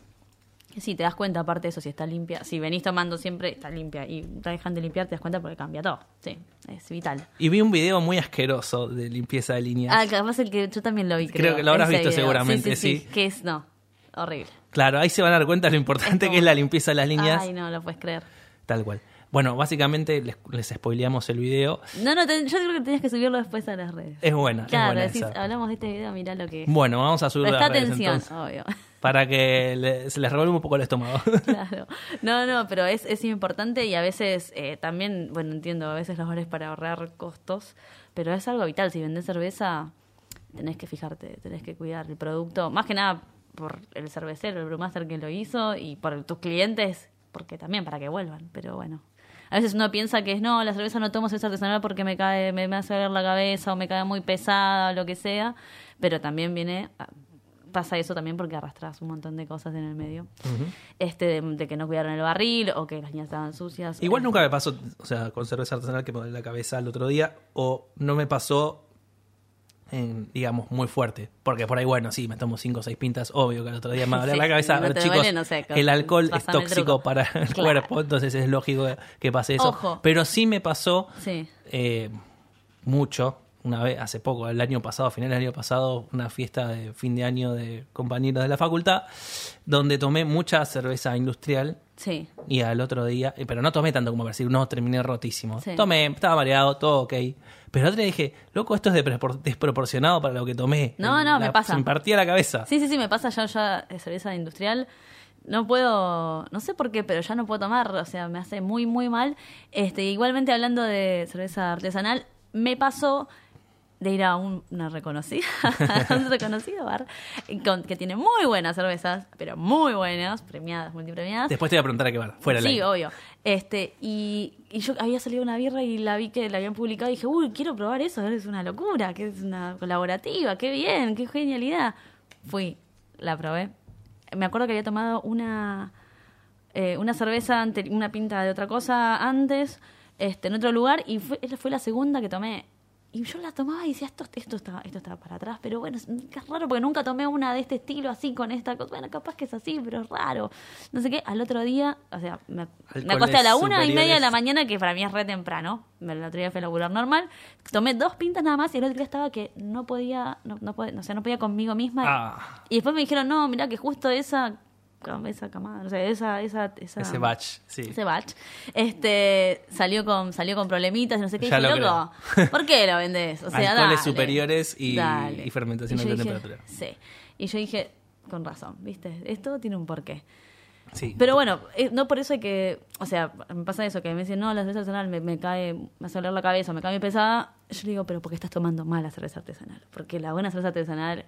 Speaker 2: Sí, te das cuenta, aparte de eso, si está limpia. Si venís tomando siempre, está limpia. Y te dejan de limpiar, te das cuenta porque cambia todo. Sí, es vital.
Speaker 1: Y vi un video muy asqueroso de limpieza de líneas.
Speaker 2: Ah, capaz el que yo también lo vi.
Speaker 1: Creo
Speaker 2: Creo,
Speaker 1: que lo habrás visto
Speaker 2: video.
Speaker 1: seguramente, sí.
Speaker 2: Que es, no, horrible.
Speaker 1: Claro, ahí se van a dar cuenta lo importante que es la limpieza de las líneas.
Speaker 2: Ay, no lo puedes creer.
Speaker 1: Tal cual. Bueno, básicamente les, les spoileamos el video.
Speaker 2: No, no, te- yo creo que tenías que subirlo después a las redes.
Speaker 1: Es buena, es
Speaker 2: Claro,
Speaker 1: buena
Speaker 2: decís,
Speaker 1: esa.
Speaker 2: hablamos de este video, mirá lo que es.
Speaker 1: Bueno, vamos a subirlo a
Speaker 2: Presta
Speaker 1: las redes
Speaker 2: atención,
Speaker 1: entonces,
Speaker 2: obvio.
Speaker 1: para que le- se les revuelva un poco el estómago.
Speaker 2: Claro. No, no, pero es, es importante y a veces eh, también, bueno, entiendo, a veces los bares para ahorrar costos, pero es algo vital. Si vendés cerveza, tenés que fijarte, tenés que cuidar el producto. Más que nada por el cervecero, el brewmaster que lo hizo y por tus clientes, porque también para que vuelvan, pero bueno. A veces uno piensa que es, no, la cerveza no tomo cerveza artesanal porque me cae, me, me hace doler la cabeza o me cae muy pesada o lo que sea, pero también viene, a- pasa eso también porque arrastras un montón de cosas en el medio. Este, de, de que no cuidaron el barril o que las niñas estaban sucias.
Speaker 1: Igual
Speaker 2: Eh,
Speaker 1: nunca me pasó, o sea, con cerveza artesanal que me duele la cabeza el otro día, o no me pasó, en, digamos, muy fuerte. Porque por ahí, bueno, sí, me tomo cinco o seis pintas, obvio que el otro día me doler
Speaker 2: Sí,
Speaker 1: la cabeza.
Speaker 2: no
Speaker 1: A ver, chicos,
Speaker 2: duele, no sé,
Speaker 1: el alcohol es
Speaker 2: el
Speaker 1: tóxico para el
Speaker 2: Claro.
Speaker 1: cuerpo, entonces es lógico que pase eso.
Speaker 2: Ojo.
Speaker 1: Pero sí me pasó
Speaker 2: Sí.
Speaker 1: eh, mucho, una vez, hace poco, el año pasado, a finales del año pasado, una fiesta de fin de año de compañeros de la facultad, donde tomé mucha cerveza industrial
Speaker 2: Sí.
Speaker 1: y al otro día, eh, pero no tomé tanto como para decir, no, terminé rotísimo.
Speaker 2: Sí.
Speaker 1: Tomé, estaba mareado, todo ok. Pero el otro día dije, loco, esto es despropor- desproporcionado para lo que tomé.
Speaker 2: No, no, me pasa.
Speaker 1: Se me partía la cabeza.
Speaker 2: Sí, sí, sí, me pasa ya, ya eh, cerveza industrial. No puedo, no sé por qué, pero ya no puedo tomar, o sea, me hace muy, muy mal. Este, igualmente hablando de cerveza artesanal, me pasó de ir a un- una reconocida, un reconocido bar con- que tiene muy buenas cervezas, pero muy buenas, premiadas, multipremiadas.
Speaker 1: Después te voy a preguntar a qué bar, fuera
Speaker 2: Sí, obvio. Este, y, y yo había salido una birra y la vi que la habían publicado y dije, uy, quiero probar eso, es una locura, que es una colaborativa, qué bien, qué genialidad. Fui, la probé. Me acuerdo que había tomado una, eh, una cerveza, ante- una pinta de otra cosa antes, este, en otro lugar, y fue, esa fue la segunda que tomé. Y yo la tomaba y decía, esto, esto, está, esto está para atrás, pero bueno, es, es raro porque nunca tomé una de este estilo así con esta cosa. Bueno, capaz que es así, pero es raro. No sé qué, al otro día, o sea, me, acosté a la una y media de la mañana, que para mí es re temprano. Me- El otro día fue a laburar normal. Tomé dos pintas nada más y el otro día estaba que no podía, no, no, podía, o sea, no podía conmigo misma.
Speaker 1: Ah.
Speaker 2: Y después me dijeron, no, mira que justo esa, esa camada, no sé, esa, esa, esa
Speaker 1: Ese batch, sí.
Speaker 2: ese batch, este, salió con, salió con problemitas y no sé qué.
Speaker 1: Ya
Speaker 2: dije,
Speaker 1: lo
Speaker 2: loco, ¿por qué lo vendés? O sea,
Speaker 1: Alcoholes
Speaker 2: dale,
Speaker 1: superiores y- y fermentación a alta temperatura.
Speaker 2: Sí. Y yo dije, con razón, ¿viste? Esto tiene un porqué.
Speaker 1: Sí.
Speaker 2: Pero bueno, eh, no por eso hay que. O sea, me pasa eso, que me dicen, no, la cerveza artesanal me, me cae, me hace doler la cabeza, me cae muy pesada. Yo le digo, pero ¿por qué estás tomando mal la cerveza artesanal? Porque la buena cerveza artesanal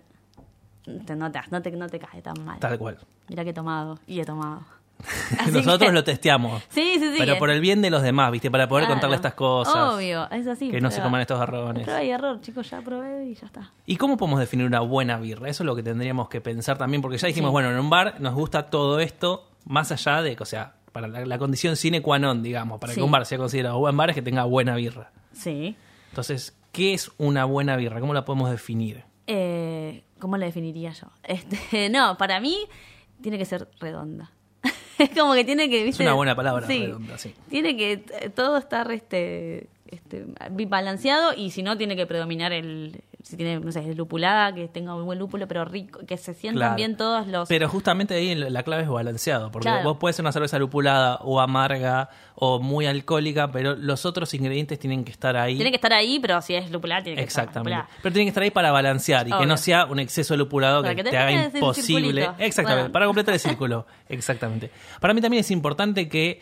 Speaker 2: te, no, te, no, te, no te cae tan mal.
Speaker 1: Tal cual.
Speaker 2: Mira que he tomado y he tomado.
Speaker 1: Nosotros
Speaker 2: que-
Speaker 1: lo testeamos.
Speaker 2: Sí, sí, sí.
Speaker 1: Pero por el bien de los demás, ¿viste? Para poder
Speaker 2: Claro.
Speaker 1: contarle estas cosas.
Speaker 2: Obvio, es así.
Speaker 1: Que no se coman estos garrones.
Speaker 2: Prueba y error, chicos, ya probé y ya está.
Speaker 1: ¿Y cómo podemos definir una buena birra? Eso es lo que tendríamos que pensar también, porque ya dijimos,
Speaker 2: Sí.
Speaker 1: bueno, en un bar nos gusta todo esto, más allá de, o sea, para la, la condición sine qua non, digamos, para
Speaker 2: Sí.
Speaker 1: que un bar sea considerado buen bar es que tenga buena birra.
Speaker 2: Sí.
Speaker 1: Entonces, ¿qué es una buena birra? ¿Cómo la podemos definir?
Speaker 2: Eh, ¿Cómo la definiría yo? Este, no, para mí tiene que ser redonda. es como que tiene que, ¿viste?
Speaker 1: una buena palabra,
Speaker 2: Sí.
Speaker 1: redonda, sí.
Speaker 2: Tiene que eh, todo estar este, este, balanceado y si no, tiene que predominar el. Si tiene, no sé, lupulada, que tenga un buen lúpulo, pero rico, que se sientan
Speaker 1: Claro.
Speaker 2: bien todos los.
Speaker 1: Pero justamente ahí la clave es balanceado, porque
Speaker 2: Claro.
Speaker 1: vos puedes ser una cerveza lupulada o amarga o muy alcohólica, pero los otros ingredientes tienen que estar ahí.
Speaker 2: tiene que estar ahí, pero si es lupulada, tiene que
Speaker 1: Exactamente.
Speaker 2: estar lupulada.
Speaker 1: Pero tienen que estar ahí para balancear y que no sea un exceso de lupulado que,
Speaker 2: que
Speaker 1: te haga imposible. Exactamente,
Speaker 2: Bueno.
Speaker 1: para completar el círculo. Exactamente. Para mí también es importante que,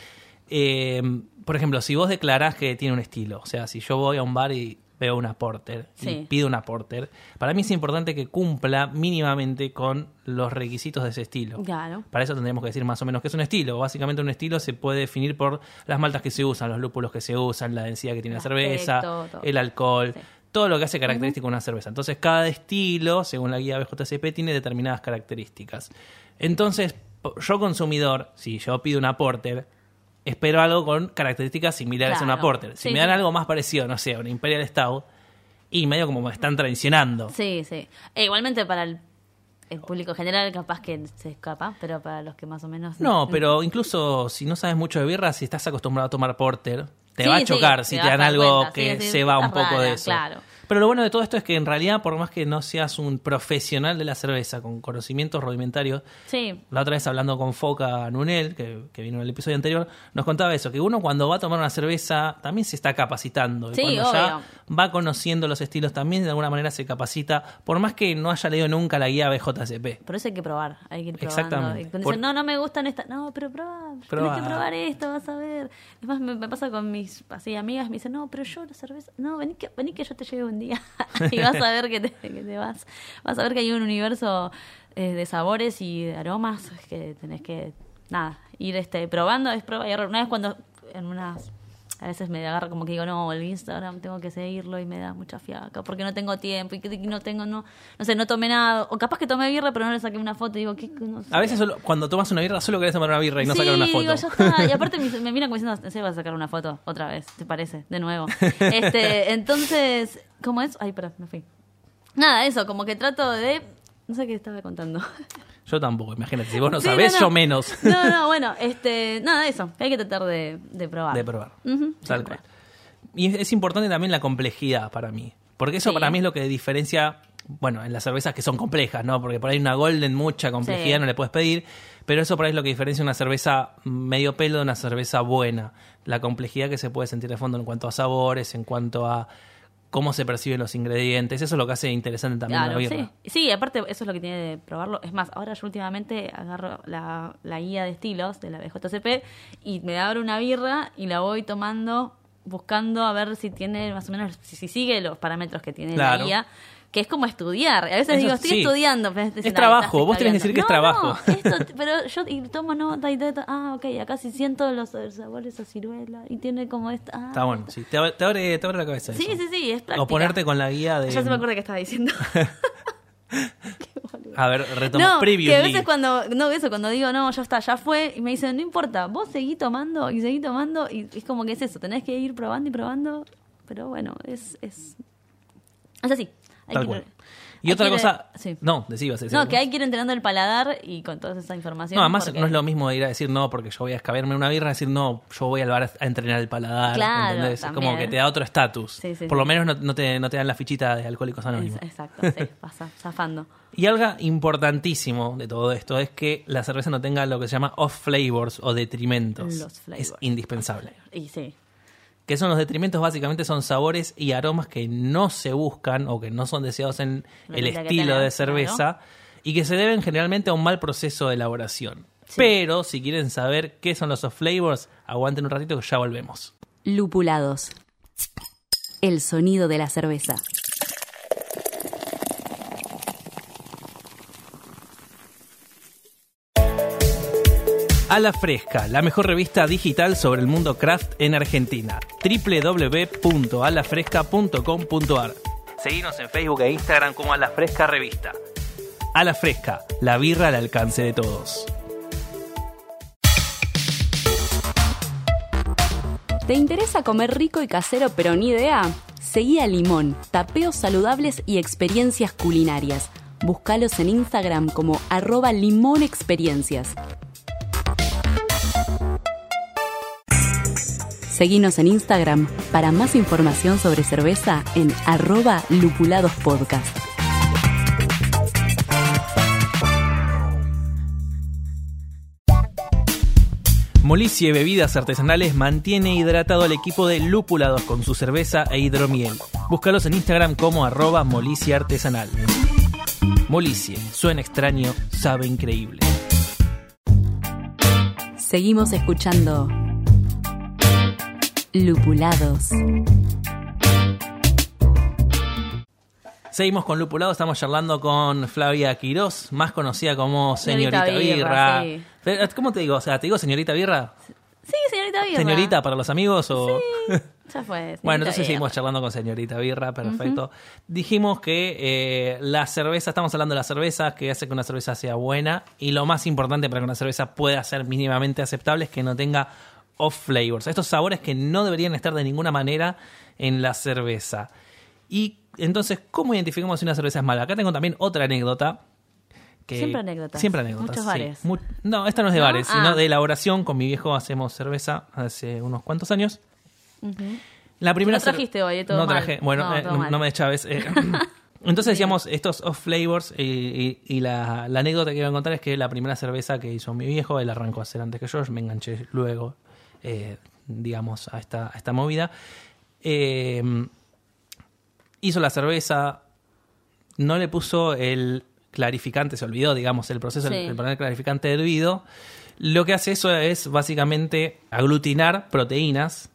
Speaker 1: eh, por ejemplo, si vos declarás que tiene un estilo, o sea, si yo voy a un bar y veo una porter y pido una porter, para mí es importante que cumpla mínimamente con los requisitos de ese estilo.
Speaker 2: Claro.
Speaker 1: Para eso tendríamos que decir más o menos qué es un estilo. Básicamente un estilo se puede definir por las maltas que se usan, los lúpulos que se usan, la densidad que tiene la cerveza,
Speaker 2: aspecto, todo.
Speaker 1: el alcohol,
Speaker 2: Sí.
Speaker 1: todo lo que hace característico una cerveza. Entonces cada estilo, según la guía BJCP, tiene determinadas características. Entonces, yo consumidor, si yo pido una porter, espero algo con características similares a una porter. Si
Speaker 2: Sí,
Speaker 1: me dan
Speaker 2: sí.
Speaker 1: algo más parecido, no sé, a una Imperial Stout, y medio como me están traicionando.
Speaker 2: Sí, sí. E igualmente para el, el público general capaz que se escapa, pero para los que más o menos...
Speaker 1: No, pero incluso si no sabes mucho de birra, si estás acostumbrado a tomar porter, te
Speaker 2: Sí,
Speaker 1: va a chocar si te dan algo
Speaker 2: cuenta,
Speaker 1: que se va un poco de eso.
Speaker 2: claro.
Speaker 1: Pero lo bueno de todo esto es que en realidad, por más que no seas un profesional de la cerveza con conocimientos rudimentarios,
Speaker 2: Sí,
Speaker 1: la otra vez hablando con Foca Nunel, que, que vino en el episodio anterior, nos contaba eso, que uno cuando va a tomar una cerveza también se está capacitando. Y
Speaker 2: Sí,
Speaker 1: cuando ya va conociendo los estilos también de alguna manera se capacita, por más que no haya leído nunca la guía BJCP.
Speaker 2: por eso hay que probar, hay que ir probando.
Speaker 1: Exactamente.
Speaker 2: Y cuando
Speaker 1: Por-
Speaker 2: dicen, no, no me gustan estas, no, pero
Speaker 1: Probá.
Speaker 2: tienes que probar esto, vas a ver. Es más, me, me pasa con mis así, amigas, me dicen, no, pero yo la cerveza, no, vení que, vení que yo te lleve un y vas a ver que te, que te vas, vas a ver que hay un universo eh, de sabores y de aromas que tenés que, nada, ir este probando, es prueba y error. Una vez cuando en unas a veces me agarra como que digo, no, el Instagram tengo que seguirlo y me da mucha fiaca porque no tengo tiempo y que no tengo, no, no sé, no tomé nada. O capaz que tomé birra pero no le saqué una foto y digo, ¿qué? No sé.
Speaker 1: A veces solo, cuando tomas una birra solo querés tomar una birra y no
Speaker 2: sí,
Speaker 1: sacar una foto.
Speaker 2: digo, ya está. Y aparte me, me miran como diciendo, se va a sacar una foto otra vez, ¿te parece? De nuevo. Este, entonces, ¿cómo es? Ay, perdón, me fui. Nada, eso, como que trato de... No sé qué estaba contando.
Speaker 1: Yo tampoco, imagínate, si vos no
Speaker 2: Sí,
Speaker 1: sabés,
Speaker 2: no, no.
Speaker 1: yo menos
Speaker 2: No, no, bueno, este, nada, eso, hay que tratar de, de probar.
Speaker 1: de probar.
Speaker 2: Ujú,
Speaker 1: Tal cual. Y es, es importante también la complejidad para mí. Porque eso
Speaker 2: Sí.
Speaker 1: para mí es lo que diferencia, bueno, en las cervezas que son complejas, ¿no? Porque por ahí una golden, mucha complejidad
Speaker 2: Sí.
Speaker 1: no le puedes pedir. Pero eso por ahí es lo que diferencia una cerveza medio pelo de una cerveza buena. La complejidad que se puede sentir de fondo en cuanto a sabores, en cuanto a cómo se perciben los ingredientes. Eso es lo que hace interesante también
Speaker 2: Claro,
Speaker 1: la birra.
Speaker 2: sí. Sí, aparte eso es lo que tiene de probarlo. Es más, ahora yo últimamente agarro la, la guía de estilos de la BJCP y me abro una birra y la voy tomando buscando a ver si tiene más o menos, si, si sigue los parámetros que tiene
Speaker 1: Claro.
Speaker 2: la guía. Que es como estudiar. A veces
Speaker 1: Eso
Speaker 2: digo, estoy
Speaker 1: sí.
Speaker 2: estudiando. pero
Speaker 1: Es trabajo, vos tenés que decir que es trabajo.
Speaker 2: no, esto, pero yo y tomo nota y todo. Ah, ok, acá sí siento los sabores a ciruela y tiene como esta. ah,
Speaker 1: Está bueno, sí. Te, abre- te abre, te abre la cabeza.
Speaker 2: Sí,
Speaker 1: eso.
Speaker 2: sí, sí, es práctica.
Speaker 1: O ponerte con la guía de.
Speaker 2: Ya se me acuerda que estaba diciendo.
Speaker 1: A ver, retomo.
Speaker 2: No, que a veces cuando, no, eso, cuando digo, no, ya está, ya fue, y me dicen, no importa, vos seguí tomando y seguí tomando, y es como que es eso, tenés que ir probando y probando, pero bueno, es, es Es así.
Speaker 1: Tal cual. Y otra cosa.
Speaker 2: sí.
Speaker 1: No, decí, ibas a decir
Speaker 2: No, que hay que ir entrenando el paladar y con toda esa información.
Speaker 1: No, además
Speaker 2: porque-
Speaker 1: no es lo mismo ir a decir no porque yo voy a escabearme una birra, decir no, yo voy al bar a entrenar el paladar.
Speaker 2: Claro.
Speaker 1: Es como que te da otro estatus.
Speaker 2: Sí,
Speaker 1: Por lo menos no, no te, no te dan la fichita de Alcohólicos Anónimos.
Speaker 2: Exacto, sí, pasa, zafando.
Speaker 1: Y algo importantísimo de todo esto es que la cerveza no tenga lo que se llama off flavors o detrimentos.
Speaker 2: Los flavors.
Speaker 1: Es indispensable.
Speaker 2: Y sí.
Speaker 1: Que son los detrimentos? Básicamente son sabores y aromas que no se buscan o que no son deseados en el estilo de cerveza y que se deben generalmente a un mal proceso de elaboración.
Speaker 2: Sí.
Speaker 1: Pero si quieren saber qué son los off flavors, aguanten un ratito que ya volvemos.
Speaker 3: Lupulados. El sonido de la cerveza.
Speaker 1: A la Fresca, la mejor revista digital sobre el mundo craft en Argentina. www.alafresca.com.ar Seguimos en Facebook e Instagram como A Fresca Revista. A la Fresca, la birra al alcance de todos.
Speaker 3: ¿Te interesa comer rico y casero pero ni idea? Seguí a Limón, tapeos saludables y experiencias culinarias. Búscalos en Instagram como arroba limonexperiencias. Seguinos en Instagram para más información sobre cerveza en arroba lupuladospodcast.
Speaker 1: Molicie Bebidas Artesanales mantiene hidratado al equipo de lupulados con su cerveza e hidromiel. Búscalos en Instagram como arroba Molicie Artesanal. Molicie, suena extraño, sabe increíble.
Speaker 3: Seguimos escuchando Lupulados.
Speaker 1: Seguimos con Lupulado, estamos charlando con Flavia Quirós, más conocida como Señorita,
Speaker 2: Señorita
Speaker 1: Birra.
Speaker 2: Sí.
Speaker 1: ¿Cómo te digo? O sea, ¿te digo Señorita Birra?
Speaker 2: Sí, señorita Birra.
Speaker 1: ¿Señorita para los amigos o...?
Speaker 2: Ya fue.
Speaker 1: Bueno, entonces
Speaker 2: Birra.
Speaker 1: seguimos charlando con señorita Birra, perfecto. Dijimos que eh, la cerveza, estamos hablando de la cerveza, que hace que una cerveza sea buena, y lo más importante para que una cerveza pueda ser mínimamente aceptable es que no tenga off flavors, estos sabores que no deberían estar de ninguna manera en la cerveza. Y entonces, ¿cómo identificamos si una cerveza es mala? Acá tengo también otra anécdota. Que
Speaker 2: Siempre anécdotas.
Speaker 1: Siempre anécdotas.
Speaker 2: Muchos
Speaker 1: sí.
Speaker 2: bares.
Speaker 1: Mu- no, esta no es de
Speaker 2: ¿No?
Speaker 1: bares, sino
Speaker 2: Ah.
Speaker 1: de elaboración. Con mi viejo hacemos cerveza hace unos cuantos años. La primera
Speaker 2: No trajiste hoy, eh, todo
Speaker 1: no
Speaker 2: mal.
Speaker 1: traje. Bueno,
Speaker 2: No,
Speaker 1: eh, no, no me chaves. eh. Entonces decíamos estos off flavors y, y- y la, la anécdota que iba a contar es que la primera cerveza que hizo mi viejo, él arrancó a hacer antes que yo, yo me enganché luego, eh, digamos, a esta, a esta movida. Eh, hizo la cerveza, no le puso el clarificante, se olvidó, digamos, el proceso,
Speaker 2: Sí.
Speaker 1: el poner el clarificante hervido. Lo que hace eso es básicamente aglutinar proteínas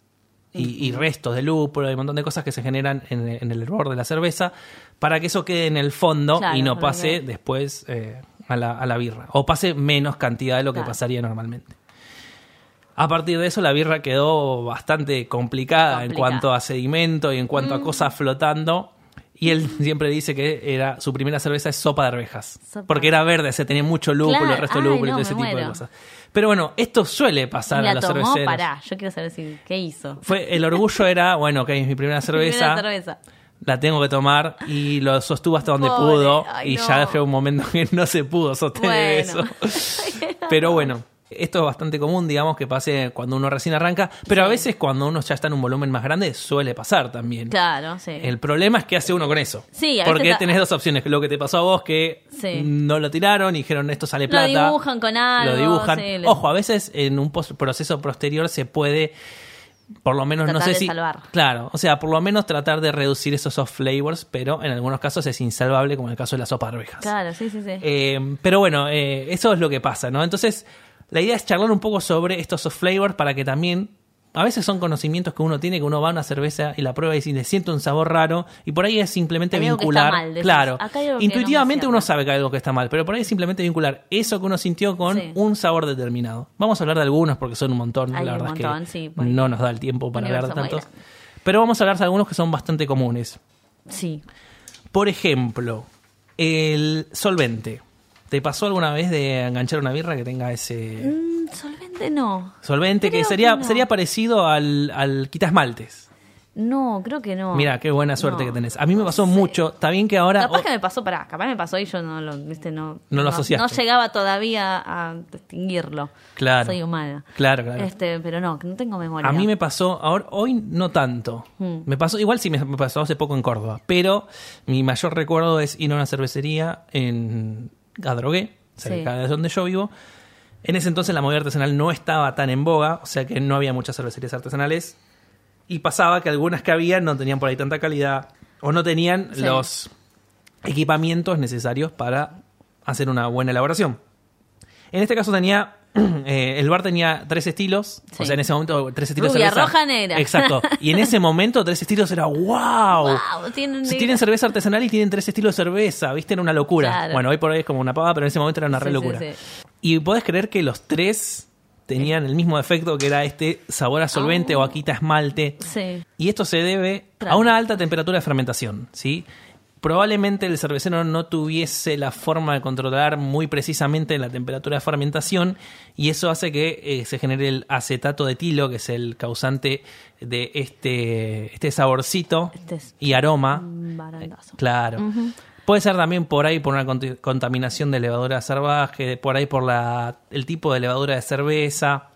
Speaker 1: y, y restos de lúpulo y un montón de cosas que se generan en, en el hervor de la cerveza para que eso quede en el fondo
Speaker 2: Claro,
Speaker 1: y no pase después eh, a, la, a la birra. O pase menos cantidad de lo que pasaría normalmente. A partir de eso la birra quedó bastante complicada, en cuanto a sedimento y en cuanto a
Speaker 2: Mm.
Speaker 1: cosas flotando. Y él siempre dice que era su primera cerveza es sopa de arvejas.
Speaker 2: Sopa.
Speaker 1: Porque era verde, se tenía mucho lúpulo,
Speaker 2: Claro.
Speaker 1: el resto de lúpulo y todo ese tipo de cosas. Pero bueno, esto suele pasar
Speaker 2: Y
Speaker 1: a
Speaker 2: la
Speaker 1: los
Speaker 2: tomó,
Speaker 1: cerveceros.
Speaker 2: pará. Yo quiero saber si, qué hizo.
Speaker 1: Fue, el orgullo era, bueno, ok, es mi primera cerveza.
Speaker 2: Primera cerveza.
Speaker 1: La tengo que tomar y lo sostuvo hasta donde
Speaker 2: Pobre,
Speaker 1: pudo.
Speaker 2: ay,
Speaker 1: y
Speaker 2: no.
Speaker 1: ya llegó un momento que no se pudo sostener
Speaker 2: Bueno.
Speaker 1: eso. Pero bueno, esto es bastante común, digamos, que pase cuando uno recién arranca. Pero a veces cuando uno ya está en un volumen más grande, suele pasar también.
Speaker 2: Claro, sí.
Speaker 1: El problema es qué hace uno con eso.
Speaker 2: Sí, a veces
Speaker 1: Porque tenés dos opciones. Lo que te pasó a vos, que
Speaker 2: Sí.
Speaker 1: no lo tiraron y dijeron esto sale
Speaker 2: Lo
Speaker 1: plata.
Speaker 2: dibujan con algo,
Speaker 1: Lo dibujan.
Speaker 2: sí, le-
Speaker 1: Ojo, a veces en un proceso posterior se puede, por lo menos, no sé
Speaker 2: de
Speaker 1: si.
Speaker 2: salvar.
Speaker 1: Claro, o sea, por lo menos tratar de reducir esos off flavors, pero en algunos casos es insalvable, como en el caso de la sopa de arvejas.
Speaker 2: Claro, sí, sí, sí.
Speaker 1: Eh, pero bueno, eh, eso es lo que pasa, ¿no? Entonces, la idea es charlar un poco sobre estos off flavors para que también. A veces son conocimientos que uno tiene, que uno va a una cerveza y la prueba y si le siente un sabor raro, y por ahí es simplemente
Speaker 2: algo que
Speaker 1: vincular.
Speaker 2: está mal, decís.
Speaker 1: claro,
Speaker 2: no
Speaker 1: intuitivamente uno sabe que hay algo que está mal, pero por ahí es simplemente vincular eso que uno sintió con
Speaker 2: Sí.
Speaker 1: un sabor determinado. Vamos a hablar de algunos porque son un montón,
Speaker 2: Hay
Speaker 1: la verdad es que
Speaker 2: sí, pues.
Speaker 1: no nos da el tiempo para hablar de tantos. Pero vamos a hablar de algunos que son bastante comunes.
Speaker 2: Sí.
Speaker 1: Por ejemplo, el solvente. ¿Te pasó alguna vez de enganchar una birra que tenga ese
Speaker 2: Mm, solvente no.
Speaker 1: solvente que sería,
Speaker 2: que no.
Speaker 1: sería parecido al, al quitasmaltes?
Speaker 2: No, creo que no.
Speaker 1: Mira, qué buena suerte
Speaker 2: No,
Speaker 1: que tenés. A mí me
Speaker 2: no
Speaker 1: pasó
Speaker 2: sé.
Speaker 1: mucho. Está bien que ahora.
Speaker 2: Capaz que me pasó, pará, capaz me pasó y yo no lo, viste, no,
Speaker 1: No lo asociaste.
Speaker 2: No llegaba todavía a distinguirlo.
Speaker 1: Claro.
Speaker 2: Soy humana.
Speaker 1: Claro, claro.
Speaker 2: Este, pero no, no tengo memoria.
Speaker 1: A mí me pasó, ahora, hoy no tanto.
Speaker 2: Hmm.
Speaker 1: Me pasó, igual sí me, me pasó hace poco en Córdoba, pero mi mayor recuerdo es ir a una cervecería en Adrogué, cerca
Speaker 2: Sí.
Speaker 1: de donde yo vivo. En ese entonces la movida artesanal no estaba tan en boga, o sea que no había muchas cervecerías artesanales. Y pasaba que algunas que había no tenían por ahí tanta calidad o no tenían
Speaker 2: Sí.
Speaker 1: los equipamientos necesarios para hacer una buena elaboración. En este caso tenía, eh, el bar tenía tres estilos, o sea, en ese momento tres estilos
Speaker 2: Rubia,
Speaker 1: de cerveza.
Speaker 2: roja, negra.
Speaker 1: Exacto. Y en ese momento tres estilos era wow.
Speaker 2: Wow, tienen
Speaker 1: Si tienen cerveza artesanal y tienen tres estilos de cerveza, ¿viste? Era una locura.
Speaker 2: Claro.
Speaker 1: Bueno, hoy por hoy es como una pava, pero en ese momento era una re
Speaker 2: Sí,
Speaker 1: locura.
Speaker 2: sí.
Speaker 1: Y podés creer que los tres tenían el mismo efecto que era este sabor a solvente
Speaker 2: Oh.
Speaker 1: o a quita esmalte.
Speaker 2: Sí.
Speaker 1: Y esto se debe a una alta temperatura de fermentación, ¿sí? Probablemente el cervecero no tuviese la forma de controlar muy precisamente la temperatura de fermentación y eso hace que eh, se genere el acetato de etilo, que es el causante de este, este saborcito
Speaker 2: Este es
Speaker 1: y aroma.
Speaker 2: barandazo.
Speaker 1: Claro. Puede ser también por ahí por una contaminación de levadura salvaje, por ahí por la, el tipo de levadura de cerveza.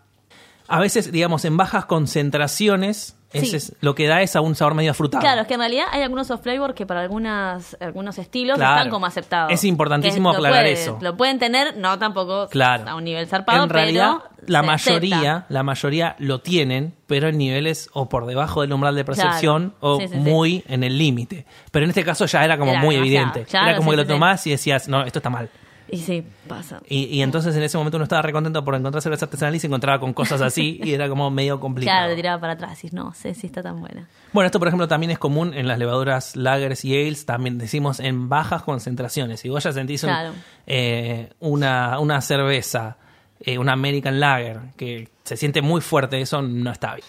Speaker 1: A veces, digamos, en bajas concentraciones,
Speaker 2: Sí.
Speaker 1: ese es, lo que da es a un sabor medio frutado.
Speaker 2: Claro, es que en realidad hay algunos off flavor que para algunas, algunos estilos
Speaker 1: Claro.
Speaker 2: están como aceptados.
Speaker 1: Es importantísimo
Speaker 2: lo
Speaker 1: aclarar eso.
Speaker 2: Lo pueden tener, no tampoco
Speaker 1: Claro.
Speaker 2: a un nivel zarpado,
Speaker 1: en realidad,
Speaker 2: pero
Speaker 1: la mayoría,
Speaker 2: acepta.
Speaker 1: la mayoría lo tienen, pero en niveles o por debajo del umbral de percepción
Speaker 2: Claro.
Speaker 1: o
Speaker 2: Sí, sí, sí.
Speaker 1: muy en el límite. Pero en este caso ya era como
Speaker 2: Era
Speaker 1: muy
Speaker 2: demasiado.
Speaker 1: evidente.
Speaker 2: Claro,
Speaker 1: era como que lo tomás y decías, no, esto está mal.
Speaker 2: Y sí, pasa.
Speaker 1: Y, y entonces en ese momento uno estaba recontento por encontrar cerveza artesanal y se encontraba con cosas así y era como medio complicado.
Speaker 2: Claro, te tiraba para atrás y no sé si está tan buena.
Speaker 1: Bueno, esto por ejemplo también es común en las levaduras lagers y ales, también decimos en bajas concentraciones. Si vos ya sentís un-
Speaker 2: Claro.
Speaker 1: eh, una, una cerveza, eh, una American Lager, que se siente muy fuerte, eso no está bien.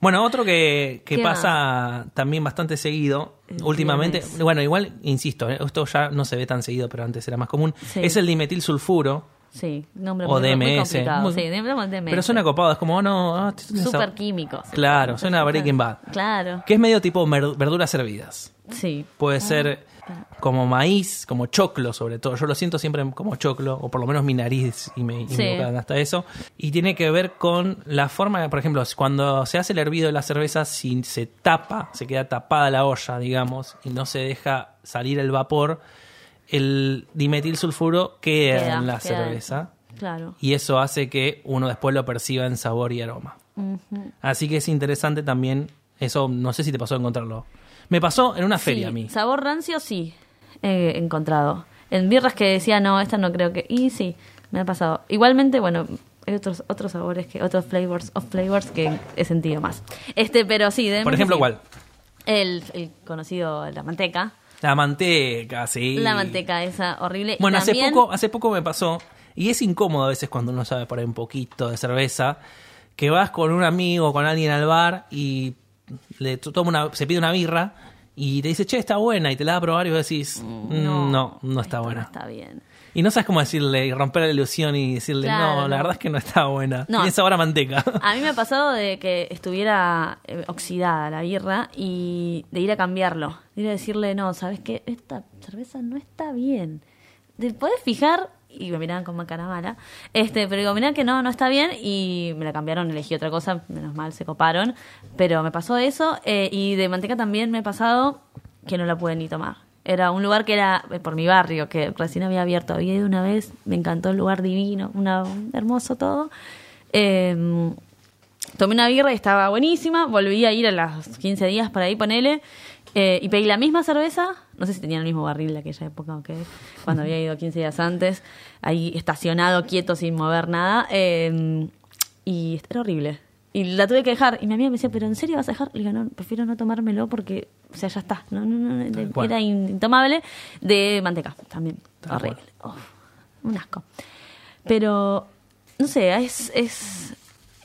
Speaker 1: Bueno, otro que, que
Speaker 2: ¿Qué
Speaker 1: pasa también bastante seguido últimamente, bueno, igual, insisto, eh, esto ya no se ve tan seguido, pero antes era más común,
Speaker 2: Sí.
Speaker 1: es el dimetil sulfuro.
Speaker 2: Sí, nombre
Speaker 1: O
Speaker 2: muy
Speaker 1: DMS.
Speaker 2: complicado.
Speaker 1: Muy-
Speaker 2: sí, DMS.
Speaker 1: Pero suena copado, es como, oh, no, ah,
Speaker 2: Súper químicos.
Speaker 1: Claro, suena a Breaking Bad.
Speaker 2: Claro,
Speaker 1: Que es medio tipo verduras servidas.
Speaker 2: sí.
Speaker 1: Puede ser como maíz, como choclo sobre todo. Yo lo siento siempre como choclo, o por lo menos mi nariz y me, y
Speaker 2: Sí.
Speaker 1: hasta eso. Y tiene que ver con la forma, por ejemplo, cuando se hace el hervido de la cerveza, si se tapa, se queda tapada la olla, digamos, y no se deja salir el vapor, el dimetil sulfuro queda,
Speaker 2: Queda,
Speaker 1: en la
Speaker 2: queda
Speaker 1: cerveza.
Speaker 2: Claro.
Speaker 1: Y eso hace que uno después lo perciba en sabor y aroma. Así que es interesante también, eso no sé si te pasó a encontrarlo. Me pasó en una feria
Speaker 2: Sí,
Speaker 1: a mí.
Speaker 2: Sabor rancio, sí. He encontrado. En birras que decía, no, esta no creo que. Y sí, me ha pasado. Igualmente, bueno, hay otros otros sabores, que otros flavors of flavors que he sentido más. Este, pero sí. de
Speaker 1: Por ejemplo. ¿cuál?
Speaker 2: El, el conocido, la manteca.
Speaker 1: La manteca, sí.
Speaker 2: La manteca esa horrible. Y
Speaker 1: Bueno, hace poco, hace poco me pasó, y es incómodo a veces cuando uno sabe por ahí un poquito de cerveza, que vas con un amigo, con alguien al bar y le toma una, se pide una birra y te dice, che, está buena, y te la da a probar y vos decís, "Mm, no, no, está
Speaker 2: esto
Speaker 1: buena.
Speaker 2: No está bien.
Speaker 1: Y no sabes cómo decirle y romper la ilusión y decirle,
Speaker 2: Claro,
Speaker 1: no, la
Speaker 2: no.
Speaker 1: verdad es que no está buena.
Speaker 2: No.
Speaker 1: Tiene sabor a manteca.
Speaker 2: A mí me ha pasado de que estuviera eh, oxidada la birra y de ir a cambiarlo. De ir a decirle, no, ¿sabes qué? Esta cerveza no está bien. Te podés fijar, y me miraban con cara mala, este, pero digo, mirá que no, no está bien y me la cambiaron, elegí otra cosa, menos mal, se coparon. Pero me pasó eso eh, y de manteca también me ha pasado que no la pude ni tomar. Era un lugar que era eh, por mi barrio, que recién había abierto. Había ido una vez, me encantó el lugar divino, una, hermoso todo. Eh, tomé una birra y estaba buenísima. Volví a ir a los 15 días para ahí, ponele. eh, y pedí la misma cerveza. No sé si tenían el mismo barril de aquella época o qué. Cuando había ido 15 días antes. Ahí estacionado, quieto, sin mover nada. eh, y era horrible. Y la tuve que dejar. Y mi amiga me decía, ¿pero en serio vas a dejar? Le digo, no, prefiero no tomármelo porque, o sea, ya está. No, no, no, era intomable. De manteca también. Horrible. Uf, un asco. Pero, no sé, es, es,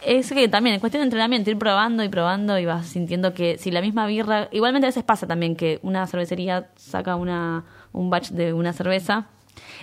Speaker 2: es que también en cuestión de entrenamiento, ir probando y probando y vas sintiendo que si la misma birra, igualmente a veces pasa también que una cervecería saca una, un batch de una cerveza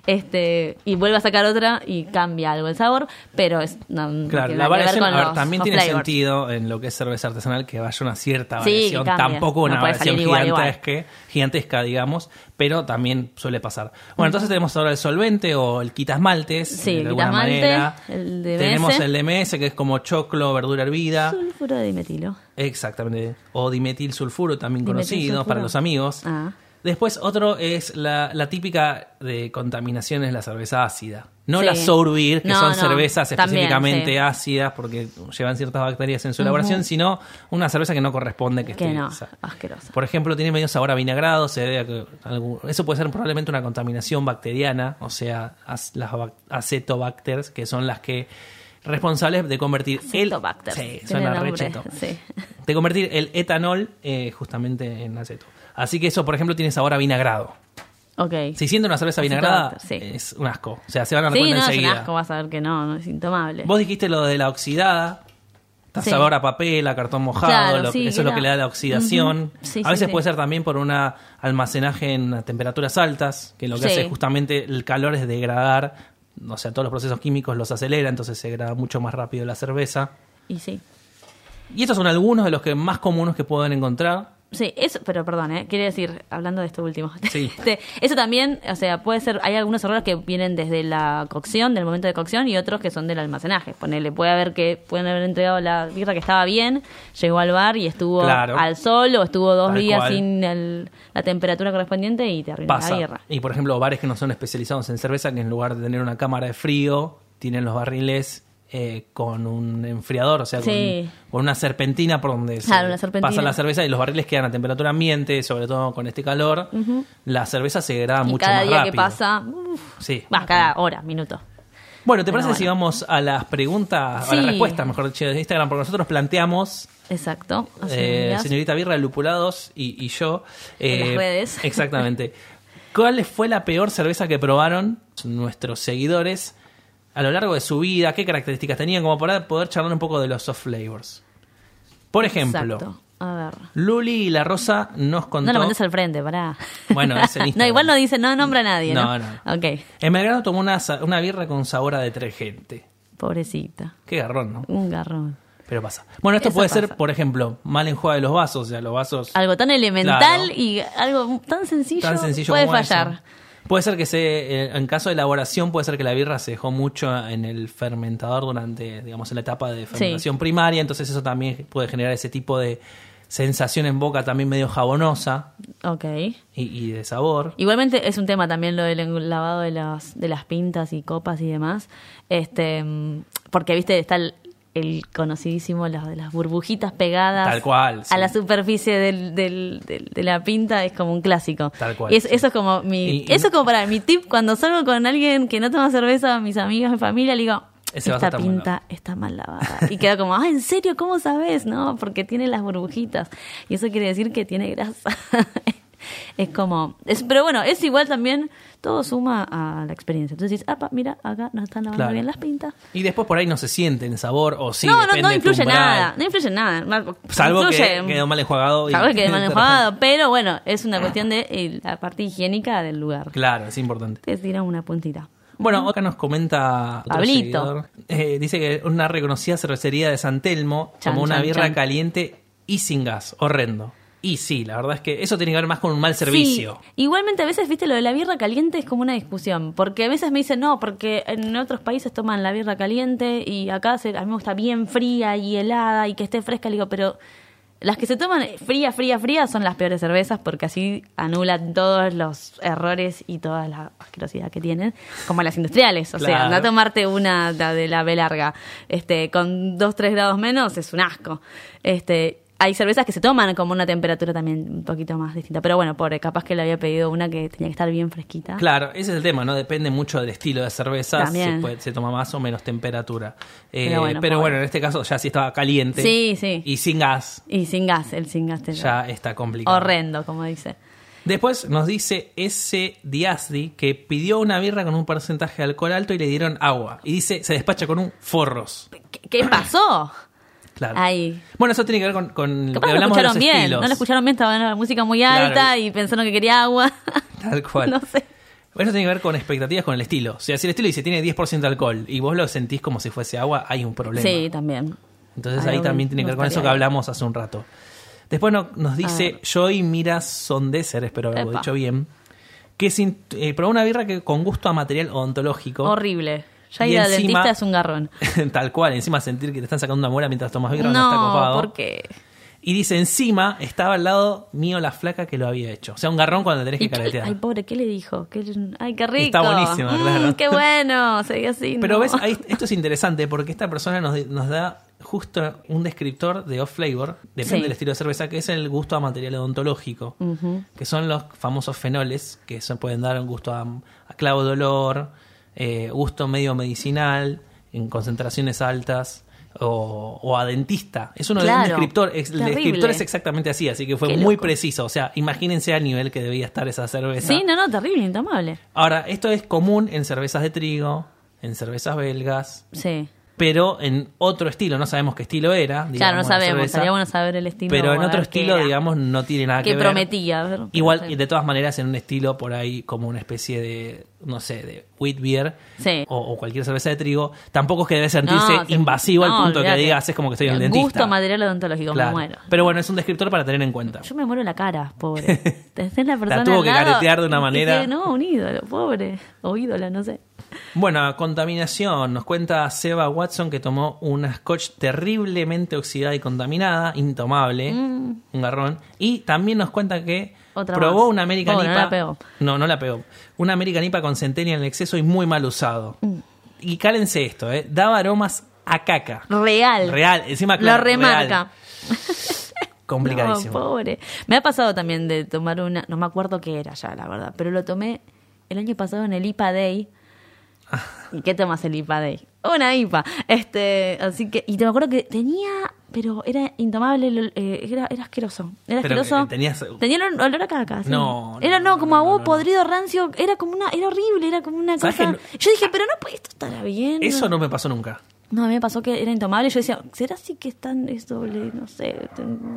Speaker 2: Este, y vuelve a sacar otra y cambia algo el sabor, pero es no,
Speaker 1: Claro, la variación
Speaker 2: con
Speaker 1: a ver,
Speaker 2: los-
Speaker 1: también
Speaker 2: los
Speaker 1: tiene
Speaker 2: flavors.
Speaker 1: sentido en lo que es cerveza artesanal que vaya una cierta variación, tampoco una variación
Speaker 2: igual.
Speaker 1: gigantesca, gigantesca, digamos, pero también suele pasar. Bueno, entonces tenemos ahora el solvente o el quitasmaltes,
Speaker 2: Sí,
Speaker 1: de alguna manera.
Speaker 2: el DMS.
Speaker 1: Tenemos el DMS que es como choclo, verdura hervida.
Speaker 2: Sulfuro de dimetilo.
Speaker 1: Exactamente. O dimetil sulfuro, también conocido para los amigos.
Speaker 2: Ah.
Speaker 1: Después otro es la, la típica de contaminación es la cerveza ácida. No
Speaker 2: Sí.
Speaker 1: las sour beer, que
Speaker 2: No,
Speaker 1: son
Speaker 2: no,
Speaker 1: cervezas
Speaker 2: también,
Speaker 1: específicamente
Speaker 2: sí.
Speaker 1: ácidas porque llevan ciertas bacterias en su elaboración, sino una cerveza que no corresponde que,
Speaker 2: Que
Speaker 1: esté
Speaker 2: no, asqueroso.
Speaker 1: Por ejemplo, tiene medio sabor a vinagrado, se debe a que algún- eso puede ser probablemente una contaminación bacteriana, o sea, as- las bac- acetobacters, que son las que responsables de convertir el... Sí, suena de convertir el etanol eh, justamente en aceto. Así que eso, por ejemplo, tiene sabor a vinagrado.
Speaker 2: Ok.
Speaker 1: Si siente una cerveza vinagrada,
Speaker 2: sí.
Speaker 1: es un asco. O sea, se van a dar
Speaker 2: Sí,
Speaker 1: cuenta
Speaker 2: no, es un
Speaker 1: enseguida.
Speaker 2: asco, vas a ver que no, no es intomable.
Speaker 1: Vos dijiste lo de la oxidada. Está
Speaker 2: Sí.
Speaker 1: sabor a papel, a cartón mojado,
Speaker 2: Claro,
Speaker 1: lo-
Speaker 2: sí,
Speaker 1: eso es lo que le da la oxidación.
Speaker 2: Ujú. Sí,
Speaker 1: a veces puede ser también por un almacenaje en temperaturas altas, que lo que hace justamente el calor es degradar, o sea, todos los procesos químicos los acelera, entonces se degrada mucho más rápido la cerveza.
Speaker 2: Y sí.
Speaker 1: Y estos son algunos de los que más comunes que pueden encontrar.
Speaker 2: Sí, eso, pero perdón, ¿eh? quiere decir, hablando de esto último,
Speaker 1: Sí.
Speaker 2: este, eso también, o sea, puede ser, hay algunos errores que vienen desde la cocción, del momento de cocción, y otros que son del almacenaje. Ponele, puede haber que, pueden haber entregado la birra que estaba bien, llegó al bar y estuvo
Speaker 1: Claro.
Speaker 2: al sol, o estuvo dos
Speaker 1: Tal
Speaker 2: días
Speaker 1: cual.
Speaker 2: sin el- la temperatura correspondiente y te arruinó la birra.
Speaker 1: Y por ejemplo, bares que no son especializados en cerveza, que en lugar de tener una cámara de frío, tienen los barriles eh, con un enfriador, o sea, con-
Speaker 2: Sí.
Speaker 1: con, una serpentina por donde se
Speaker 2: Claro,
Speaker 1: pasa la cerveza y los barriles quedan a temperatura ambiente, sobre todo con este calor. La cerveza se degrada
Speaker 2: Y
Speaker 1: mucho
Speaker 2: cada
Speaker 1: más
Speaker 2: día
Speaker 1: rápido.
Speaker 2: que pasa, uf,
Speaker 1: Sí.
Speaker 2: va, cada hora, minuto.
Speaker 1: Bueno, ¿te
Speaker 2: Pero
Speaker 1: parece si vamos a las preguntas, a las respuestas, mejor dicho, de Instagram? Porque nosotros planteamos
Speaker 2: Exacto.
Speaker 1: Eh, señorita Birra, Lupulados y, y yo.
Speaker 2: En las
Speaker 1: eh,
Speaker 2: redes.
Speaker 1: Exactamente. ¿Cuál fue la peor cerveza que probaron nuestros seguidores a lo largo de su vida? ¿Qué características tenían? Como para poder charlar un poco de los soft flavors. Por ejemplo,
Speaker 2: Exacto. A ver.
Speaker 1: Luli y la Rosa nos contó.
Speaker 2: No lo mandes al frente, pará.
Speaker 1: Bueno, es en
Speaker 2: no, igual no dice, no nombra a nadie, ¿no?
Speaker 1: No, no.
Speaker 2: Ok,
Speaker 1: En Belgrano tomó una, una birra con sabor a detergente.
Speaker 2: pobrecita.
Speaker 1: Qué garrón, ¿no?
Speaker 2: Un garrón.
Speaker 1: Pero pasa. Bueno, esto
Speaker 2: Eso
Speaker 1: puede ser, por ejemplo, mal enjuague de los vasos. O sea, los vasos.
Speaker 2: Algo tan elemental
Speaker 1: Claro.
Speaker 2: y algo tan sencillo,
Speaker 1: tan sencillo
Speaker 2: puede fallar.
Speaker 1: eso. Puede ser que se, eh, en caso de elaboración, puede ser que la birra se dejó mucho en el fermentador durante, digamos, en la etapa de fermentación primaria, entonces eso también puede generar ese tipo de sensación en boca también medio jabonosa
Speaker 2: Ok.
Speaker 1: y, y de sabor.
Speaker 2: Igualmente es un tema también lo del lavado de las, de las pintas y copas y demás. Este, mm, porque, viste, está el, el conocidísimo, las de las burbujitas pegadas
Speaker 1: Tal cual, sí.
Speaker 2: a la superficie del, del- del- de la pinta, es como un clásico.
Speaker 1: Tal cual,
Speaker 2: Y es-
Speaker 1: sí.
Speaker 2: eso es como mi,
Speaker 1: Y-
Speaker 2: eso es como para mi tip cuando salgo con alguien que no toma cerveza, mis amigos, mi familia, le digo, esta pinta está mal lavada. Y queda como, ah, ¿en serio? ¿Cómo sabes? No, porque tiene las burbujitas. Y eso quiere decir que tiene grasa. es como, es, pero bueno, es igual también, todo suma a la experiencia. Entonces dices, apa, mira, acá nos están lavando
Speaker 1: Claro.
Speaker 2: bien las pintas.
Speaker 1: Y después por ahí no se siente en sabor o sí,
Speaker 2: no, no, no influye nada, no influye nada.
Speaker 1: Salvo
Speaker 2: influye-
Speaker 1: que quedó mal enjuagado. y-
Speaker 2: Salvo que quede mal enjuagado, pero bueno, es una cuestión de eh, la parte higiénica del lugar.
Speaker 1: Claro, es importante.
Speaker 2: Te tiran una puntita.
Speaker 1: Bueno, acá nos comenta
Speaker 2: Pablito.
Speaker 1: Eh, dice que una reconocida cervecería de San Telmo
Speaker 2: Chan,
Speaker 1: tomó una
Speaker 2: chan,
Speaker 1: birra
Speaker 2: chan.
Speaker 1: caliente y sin gas. Horrendo. Y sí, la verdad es que eso tiene que ver más con un mal servicio.
Speaker 2: Sí, igualmente a veces, viste, lo de la birra caliente es como una discusión, porque a veces me dicen, no, porque en otros países toman la birra caliente y acá se, a mí me gusta bien fría y helada y que esté fresca, le digo, pero las que se toman fría, fría, fría son las peores cervezas porque así anulan todos los errores y toda la asquerosidad que tienen, como las industriales, o sea,
Speaker 1: Claro.
Speaker 2: a tomarte una de la B larga, este, con 2, 3 grados menos es un asco. Este, hay cervezas que se toman como una temperatura también un poquito más distinta. Pero bueno, pobre, capaz que le había pedido una que tenía que estar bien fresquita.
Speaker 1: Claro, ese es el tema, ¿no? Depende mucho del estilo de cerveza,
Speaker 2: También.
Speaker 1: se, puede- se toma más o menos temperatura. Eh,
Speaker 2: Pero bueno,
Speaker 1: pero
Speaker 2: pobre.
Speaker 1: bueno, en este caso ya sí estaba caliente.
Speaker 2: Sí, sí.
Speaker 1: Y sin gas,
Speaker 2: Y sin gas, el sin gas te
Speaker 1: ya está complicado.
Speaker 2: Horrendo, como dice.
Speaker 1: Después nos dice ese Diazdi que pidió una birra con un porcentaje de alcohol alto y le dieron agua. Y dice, se despacha con un forros.
Speaker 2: ¿Qué, qué pasó?
Speaker 1: Claro.
Speaker 2: Ahí.
Speaker 1: Bueno, eso tiene que ver con, con lo
Speaker 2: Capaz
Speaker 1: que
Speaker 2: no lo
Speaker 1: hablamos de
Speaker 2: escucharon bien.
Speaker 1: estilos.
Speaker 2: No lo escucharon bien, estaba la música muy
Speaker 1: Claro.
Speaker 2: alta y pensaron que quería agua.
Speaker 1: Tal cual.
Speaker 2: no sé.
Speaker 1: Eso tiene que ver con expectativas con el estilo. O sea, si el estilo dice tiene 10% de alcohol y vos lo sentís como si fuese agua, hay un problema.
Speaker 2: Sí, también.
Speaker 1: Entonces ahí también tiene que ver
Speaker 2: no
Speaker 1: con eso que hablamos hace un rato. Después no- nos dice. Joy Mira Sondeser, espero haberlo
Speaker 2: Epa.
Speaker 1: dicho bien, que sin, eh, probó una birra que con gusto a material odontológico.
Speaker 2: Horrible. Ya ir al
Speaker 1: encima-
Speaker 2: dentista es un garrón.
Speaker 1: Tal cual, encima sentir que te están sacando una muela mientras tomas birra no, está copado.
Speaker 2: ¿por qué?
Speaker 1: Y dice, encima estaba al lado mío la flaca que lo había hecho. O sea, un garrón cuando tenés que
Speaker 2: ¿Y qué-
Speaker 1: caretear.
Speaker 2: Ay, pobre, ¿qué le dijo? ¿Qué- Ay, qué rico.
Speaker 1: Está buenísimo,
Speaker 2: Mm,
Speaker 1: claro.
Speaker 2: Qué bueno, seguía así.
Speaker 1: Pero
Speaker 2: no.
Speaker 1: ves, ahí- esto es interesante porque esta persona nos, nos da justo un descriptor de off-flavor, depende
Speaker 2: Sí.
Speaker 1: del estilo de cerveza, que es el gusto a material odontológico, que son los famosos fenoles, que se pueden dar un gusto a, a clavo de olor, eh, gusto medio medicinal, en concentraciones altas. O, o a dentista. Es uno de un
Speaker 2: Claro.
Speaker 1: descriptor. ex- el descriptor es exactamente así, así que fue muy preciso. O sea, imagínense al nivel que debía estar esa cerveza.
Speaker 2: Sí, no, no, terrible, intomable.
Speaker 1: Ahora, esto es común en cervezas de trigo, en cervezas belgas,
Speaker 2: Sí.
Speaker 1: pero en otro estilo, no sabemos qué estilo era.
Speaker 2: claro, no sabemos.
Speaker 1: cerveza,
Speaker 2: Sería bueno saber el estilo.
Speaker 1: Pero en otro estilo, digamos, no tiene nada que
Speaker 2: Que
Speaker 1: ver.
Speaker 2: prometía. a ver,
Speaker 1: Igual, y de todas maneras, en un estilo por ahí como una especie de, no sé, de wheat beer
Speaker 2: Sí.
Speaker 1: o, o cualquier cerveza de trigo, tampoco es que debe sentirse
Speaker 2: No,
Speaker 1: invasivo al punto
Speaker 2: olvídate.
Speaker 1: que digas es como que estoy en un
Speaker 2: El
Speaker 1: dentista.
Speaker 2: Gusto material odontológico,
Speaker 1: Claro.
Speaker 2: me muero.
Speaker 1: Pero bueno, es un descriptor para tener en cuenta.
Speaker 2: Yo me muero la cara, pobre. La persona
Speaker 1: tuvo
Speaker 2: al
Speaker 1: que
Speaker 2: lado
Speaker 1: caretear de una manera.
Speaker 2: No, un ídolo, pobre. O ídola, no sé.
Speaker 1: Bueno, contaminación. Nos cuenta Seba Watson que tomó una scotch terriblemente oxidada y contaminada, intomable, un garrón. Y también nos cuenta que
Speaker 2: Mm. Otra
Speaker 1: probó
Speaker 2: más.
Speaker 1: una American
Speaker 2: Pobre, no
Speaker 1: IPA.
Speaker 2: la pegó.
Speaker 1: No, no la pegó. Una American IPA con centennial en exceso y muy mal usado.
Speaker 2: Mm.
Speaker 1: Y cálense esto, ¿eh? Daba aromas a caca.
Speaker 2: Real.
Speaker 1: Real, encima
Speaker 2: Lo
Speaker 1: claro,
Speaker 2: remarca.
Speaker 1: real. Complicadísimo.
Speaker 2: No, pobre. Me ha pasado también de tomar una, no me acuerdo qué era ya, la verdad, pero lo tomé el año pasado en el IPA Day. ¿Y qué tomas el IPA Day? Una IPA. Este, así que, y te me acuerdo que tenía, pero era intomable, eh, era, era asqueroso. Era
Speaker 1: Pero,
Speaker 2: asqueroso.
Speaker 1: eh, tenías-
Speaker 2: Tenía olor, a caca. sí.
Speaker 1: No,
Speaker 2: Era
Speaker 1: no,
Speaker 2: no, como
Speaker 1: no,
Speaker 2: a
Speaker 1: no, no.
Speaker 2: podrido, rancio. Era como una, era horrible, era como una
Speaker 1: ¿Sabes
Speaker 2: cosa.
Speaker 1: no-
Speaker 2: Yo dije, pero no, pues esto estará bien.
Speaker 1: Eso no me pasó nunca.
Speaker 2: No, a mí me pasó que era intomable. Yo decía, ¿será así que están, es doble, no sé,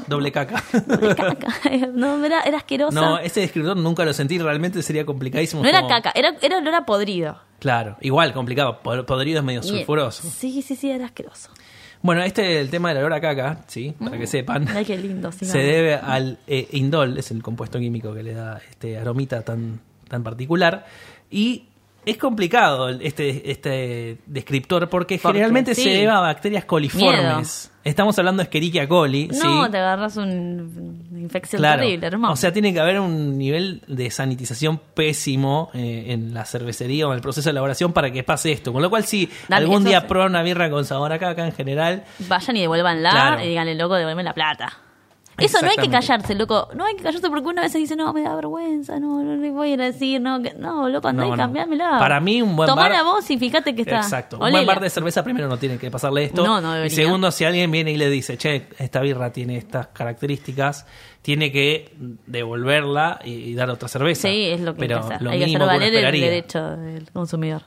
Speaker 1: Doble caca.
Speaker 2: doble caca? no, era, era asquerosa.
Speaker 1: no,
Speaker 2: No,
Speaker 1: ese descriptor nunca lo sentí, realmente sería complicadísimo.
Speaker 2: era
Speaker 1: como-
Speaker 2: caca, era, era olor a podrido.
Speaker 1: Claro, igual, complicado. Pod- Podrido es medio sulfuroso.
Speaker 2: Sí, sí, sí, era asqueroso.
Speaker 1: Bueno, este el tema del olor a caca, sí, para que sepan.
Speaker 2: Mm. Ay, qué lindo.
Speaker 1: Se
Speaker 2: sigamos.
Speaker 1: debe al eh, indol, es el compuesto químico que le da este aromita tan, tan particular. Y es complicado este, este descriptor porque
Speaker 2: Porque
Speaker 1: generalmente
Speaker 2: sí.
Speaker 1: se debe a bacterias coliformes. Estamos hablando de Escherichia coli.
Speaker 2: No,
Speaker 1: sí.
Speaker 2: te agarras un- una infección
Speaker 1: Claro.
Speaker 2: terrible, hermoso.
Speaker 1: O sea, tiene que haber un nivel de sanitización pésimo eh, en la cervecería o en el proceso de elaboración para que pase esto. Con lo cual, si
Speaker 2: Dale,
Speaker 1: algún día prueban una birra con sabor a caca en general,
Speaker 2: Vayan y devuélvanla
Speaker 1: Claro.
Speaker 2: y díganle, loco, devuelve la plata. Eso no hay que callarse, loco. No hay que callarse porque una vez se dice, no, me da vergüenza, no, no le voy a ir a decir, no, que, no, loco, andá
Speaker 1: No,
Speaker 2: y cambiámela.
Speaker 1: Para mí, un buen
Speaker 2: Tomá
Speaker 1: bar-
Speaker 2: la voz y fíjate que está.
Speaker 1: Exacto. Un buen bar de cerveza primero no tiene que pasarle esto.
Speaker 2: No, no
Speaker 1: Y
Speaker 2: debería.
Speaker 1: segundo, si alguien viene y le dice, che, esta birra tiene estas características, tiene que devolverla y, y dar otra cerveza.
Speaker 2: Sí, es lo que
Speaker 1: Pero
Speaker 2: hay que hacer.
Speaker 1: lo
Speaker 2: hay que hacer valer el derecho del consumidor.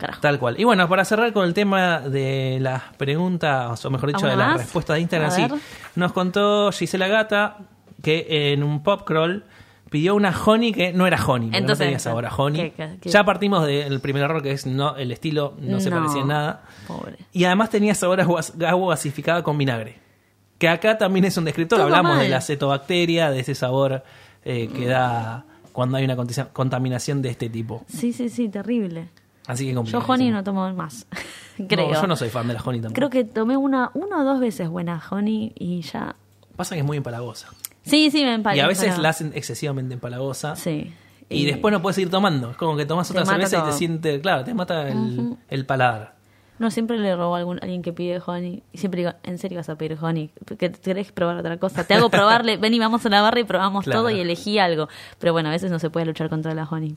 Speaker 2: Carajo.
Speaker 1: Tal cual. Y bueno, para cerrar con el tema de las preguntas, o mejor dicho, de
Speaker 2: ¿Alguna
Speaker 1: las respuestas de Instagram, sí, nos contó Gisela Gata que en un pop crawl pidió una honey que no era honey,
Speaker 2: Entonces,
Speaker 1: no tenía sabor a honey.
Speaker 2: ¿qué- qué- qué?
Speaker 1: Ya partimos del primer error que es no el estilo no, se parecía en nada.
Speaker 2: Pobre.
Speaker 1: Y además tenía sabor a agua, gasificada con vinagre. Que acá también es un descriptor.
Speaker 2: Todo
Speaker 1: Hablamos
Speaker 2: mal.
Speaker 1: de la acetobacteria, de ese sabor eh, que da cuando hay una contaminación de este tipo.
Speaker 2: Sí, sí, sí, terrible.
Speaker 1: Así que
Speaker 2: Yo honey no tomo más. Creo.
Speaker 1: yo no soy fan de la honey tampoco.
Speaker 2: Creo que tomé una, una o dos veces buena honey y ya.
Speaker 1: Pasa que es muy empalagosa.
Speaker 2: Sí, sí, me empalé.
Speaker 1: y a veces la hacen excesivamente empalagosa.
Speaker 2: Sí.
Speaker 1: Y, después no puedes seguir tomando. Es como que tomas otra cerveza y te siente, claro, te mata el, el paladar.
Speaker 2: No, siempre le robo a algún, alguien que pide honey. Y siempre digo, ¿en serio vas a pedir honey? ¿Que ¿Querés probar otra cosa? Te hago probarle, ven y vamos a la barra y probamos
Speaker 1: Claro.
Speaker 2: todo y elegí algo. Pero bueno, a veces no se puede luchar contra la honey.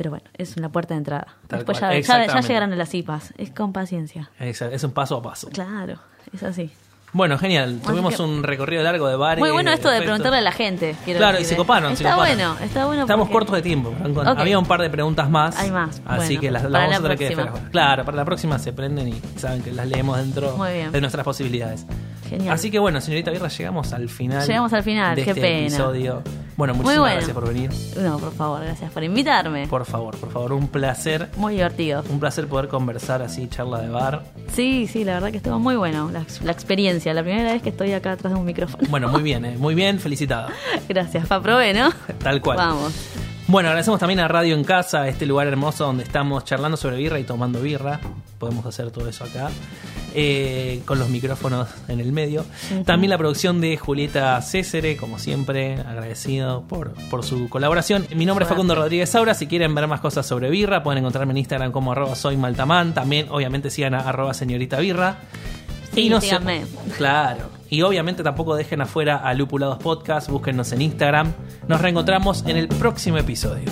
Speaker 2: Pero bueno, es una puerta de entrada.
Speaker 1: Tal
Speaker 2: Después ya, ya, ya llegarán a las IPAs. Es con paciencia.
Speaker 1: Es, es un paso a paso.
Speaker 2: Claro, es así.
Speaker 1: Bueno, genial. Tuvimos
Speaker 2: que-
Speaker 1: un recorrido largo de bares.
Speaker 2: Muy bueno esto de preguntarle a la gente.
Speaker 1: Claro, y
Speaker 2: decir,
Speaker 1: se
Speaker 2: ¿eh?
Speaker 1: coparon. se
Speaker 2: Está
Speaker 1: coparon.
Speaker 2: bueno, está bueno.
Speaker 1: Estamos
Speaker 2: porque-
Speaker 1: cortos de tiempo. Había un par de preguntas más.
Speaker 2: Hay más,
Speaker 1: Así
Speaker 2: bueno,
Speaker 1: que las, vamos
Speaker 2: la
Speaker 1: a tener que dejar. Claro, para la próxima se prenden y saben que las leemos dentro de nuestras posibilidades.
Speaker 2: Genial.
Speaker 1: Así que bueno, señorita Guerra, llegamos al final.
Speaker 2: Llegamos al final,
Speaker 1: de
Speaker 2: qué
Speaker 1: este
Speaker 2: pena.
Speaker 1: episodio Bueno, muchísimas
Speaker 2: bueno.
Speaker 1: gracias por venir.
Speaker 2: No, por favor, gracias por invitarme.
Speaker 1: Por favor, por favor, un placer.
Speaker 2: Muy divertido.
Speaker 1: Un placer poder conversar así, charla de bar.
Speaker 2: Sí, sí, la verdad que estuvo muy bueno la, la experiencia. La primera vez que estoy acá atrás de un micrófono.
Speaker 1: Bueno, muy bien, eh, muy bien, felicitado.
Speaker 2: Gracias, pa' probé, ¿no?
Speaker 1: Tal cual.
Speaker 2: Vamos.
Speaker 1: Bueno, agradecemos también a Radio en Casa, este lugar hermoso donde estamos charlando sobre birra y tomando birra. Podemos hacer todo eso acá. eh, con los micrófonos en el medio. También la producción de Julieta Césare, como siempre, agradecido por, por su colaboración. Mi nombre es. Facundo Rodríguez Saura. Si quieren ver más cosas sobre birra, pueden encontrarme en Instagram como arroba soy maltamán. También, obviamente, sigan a arroba señorita birra.
Speaker 2: Sí,
Speaker 1: no se-
Speaker 2: síganme.
Speaker 1: Claro. Y obviamente tampoco dejen afuera a Lupulados Podcast. Búsquennos en Instagram. Nos reencontramos en el próximo episodio.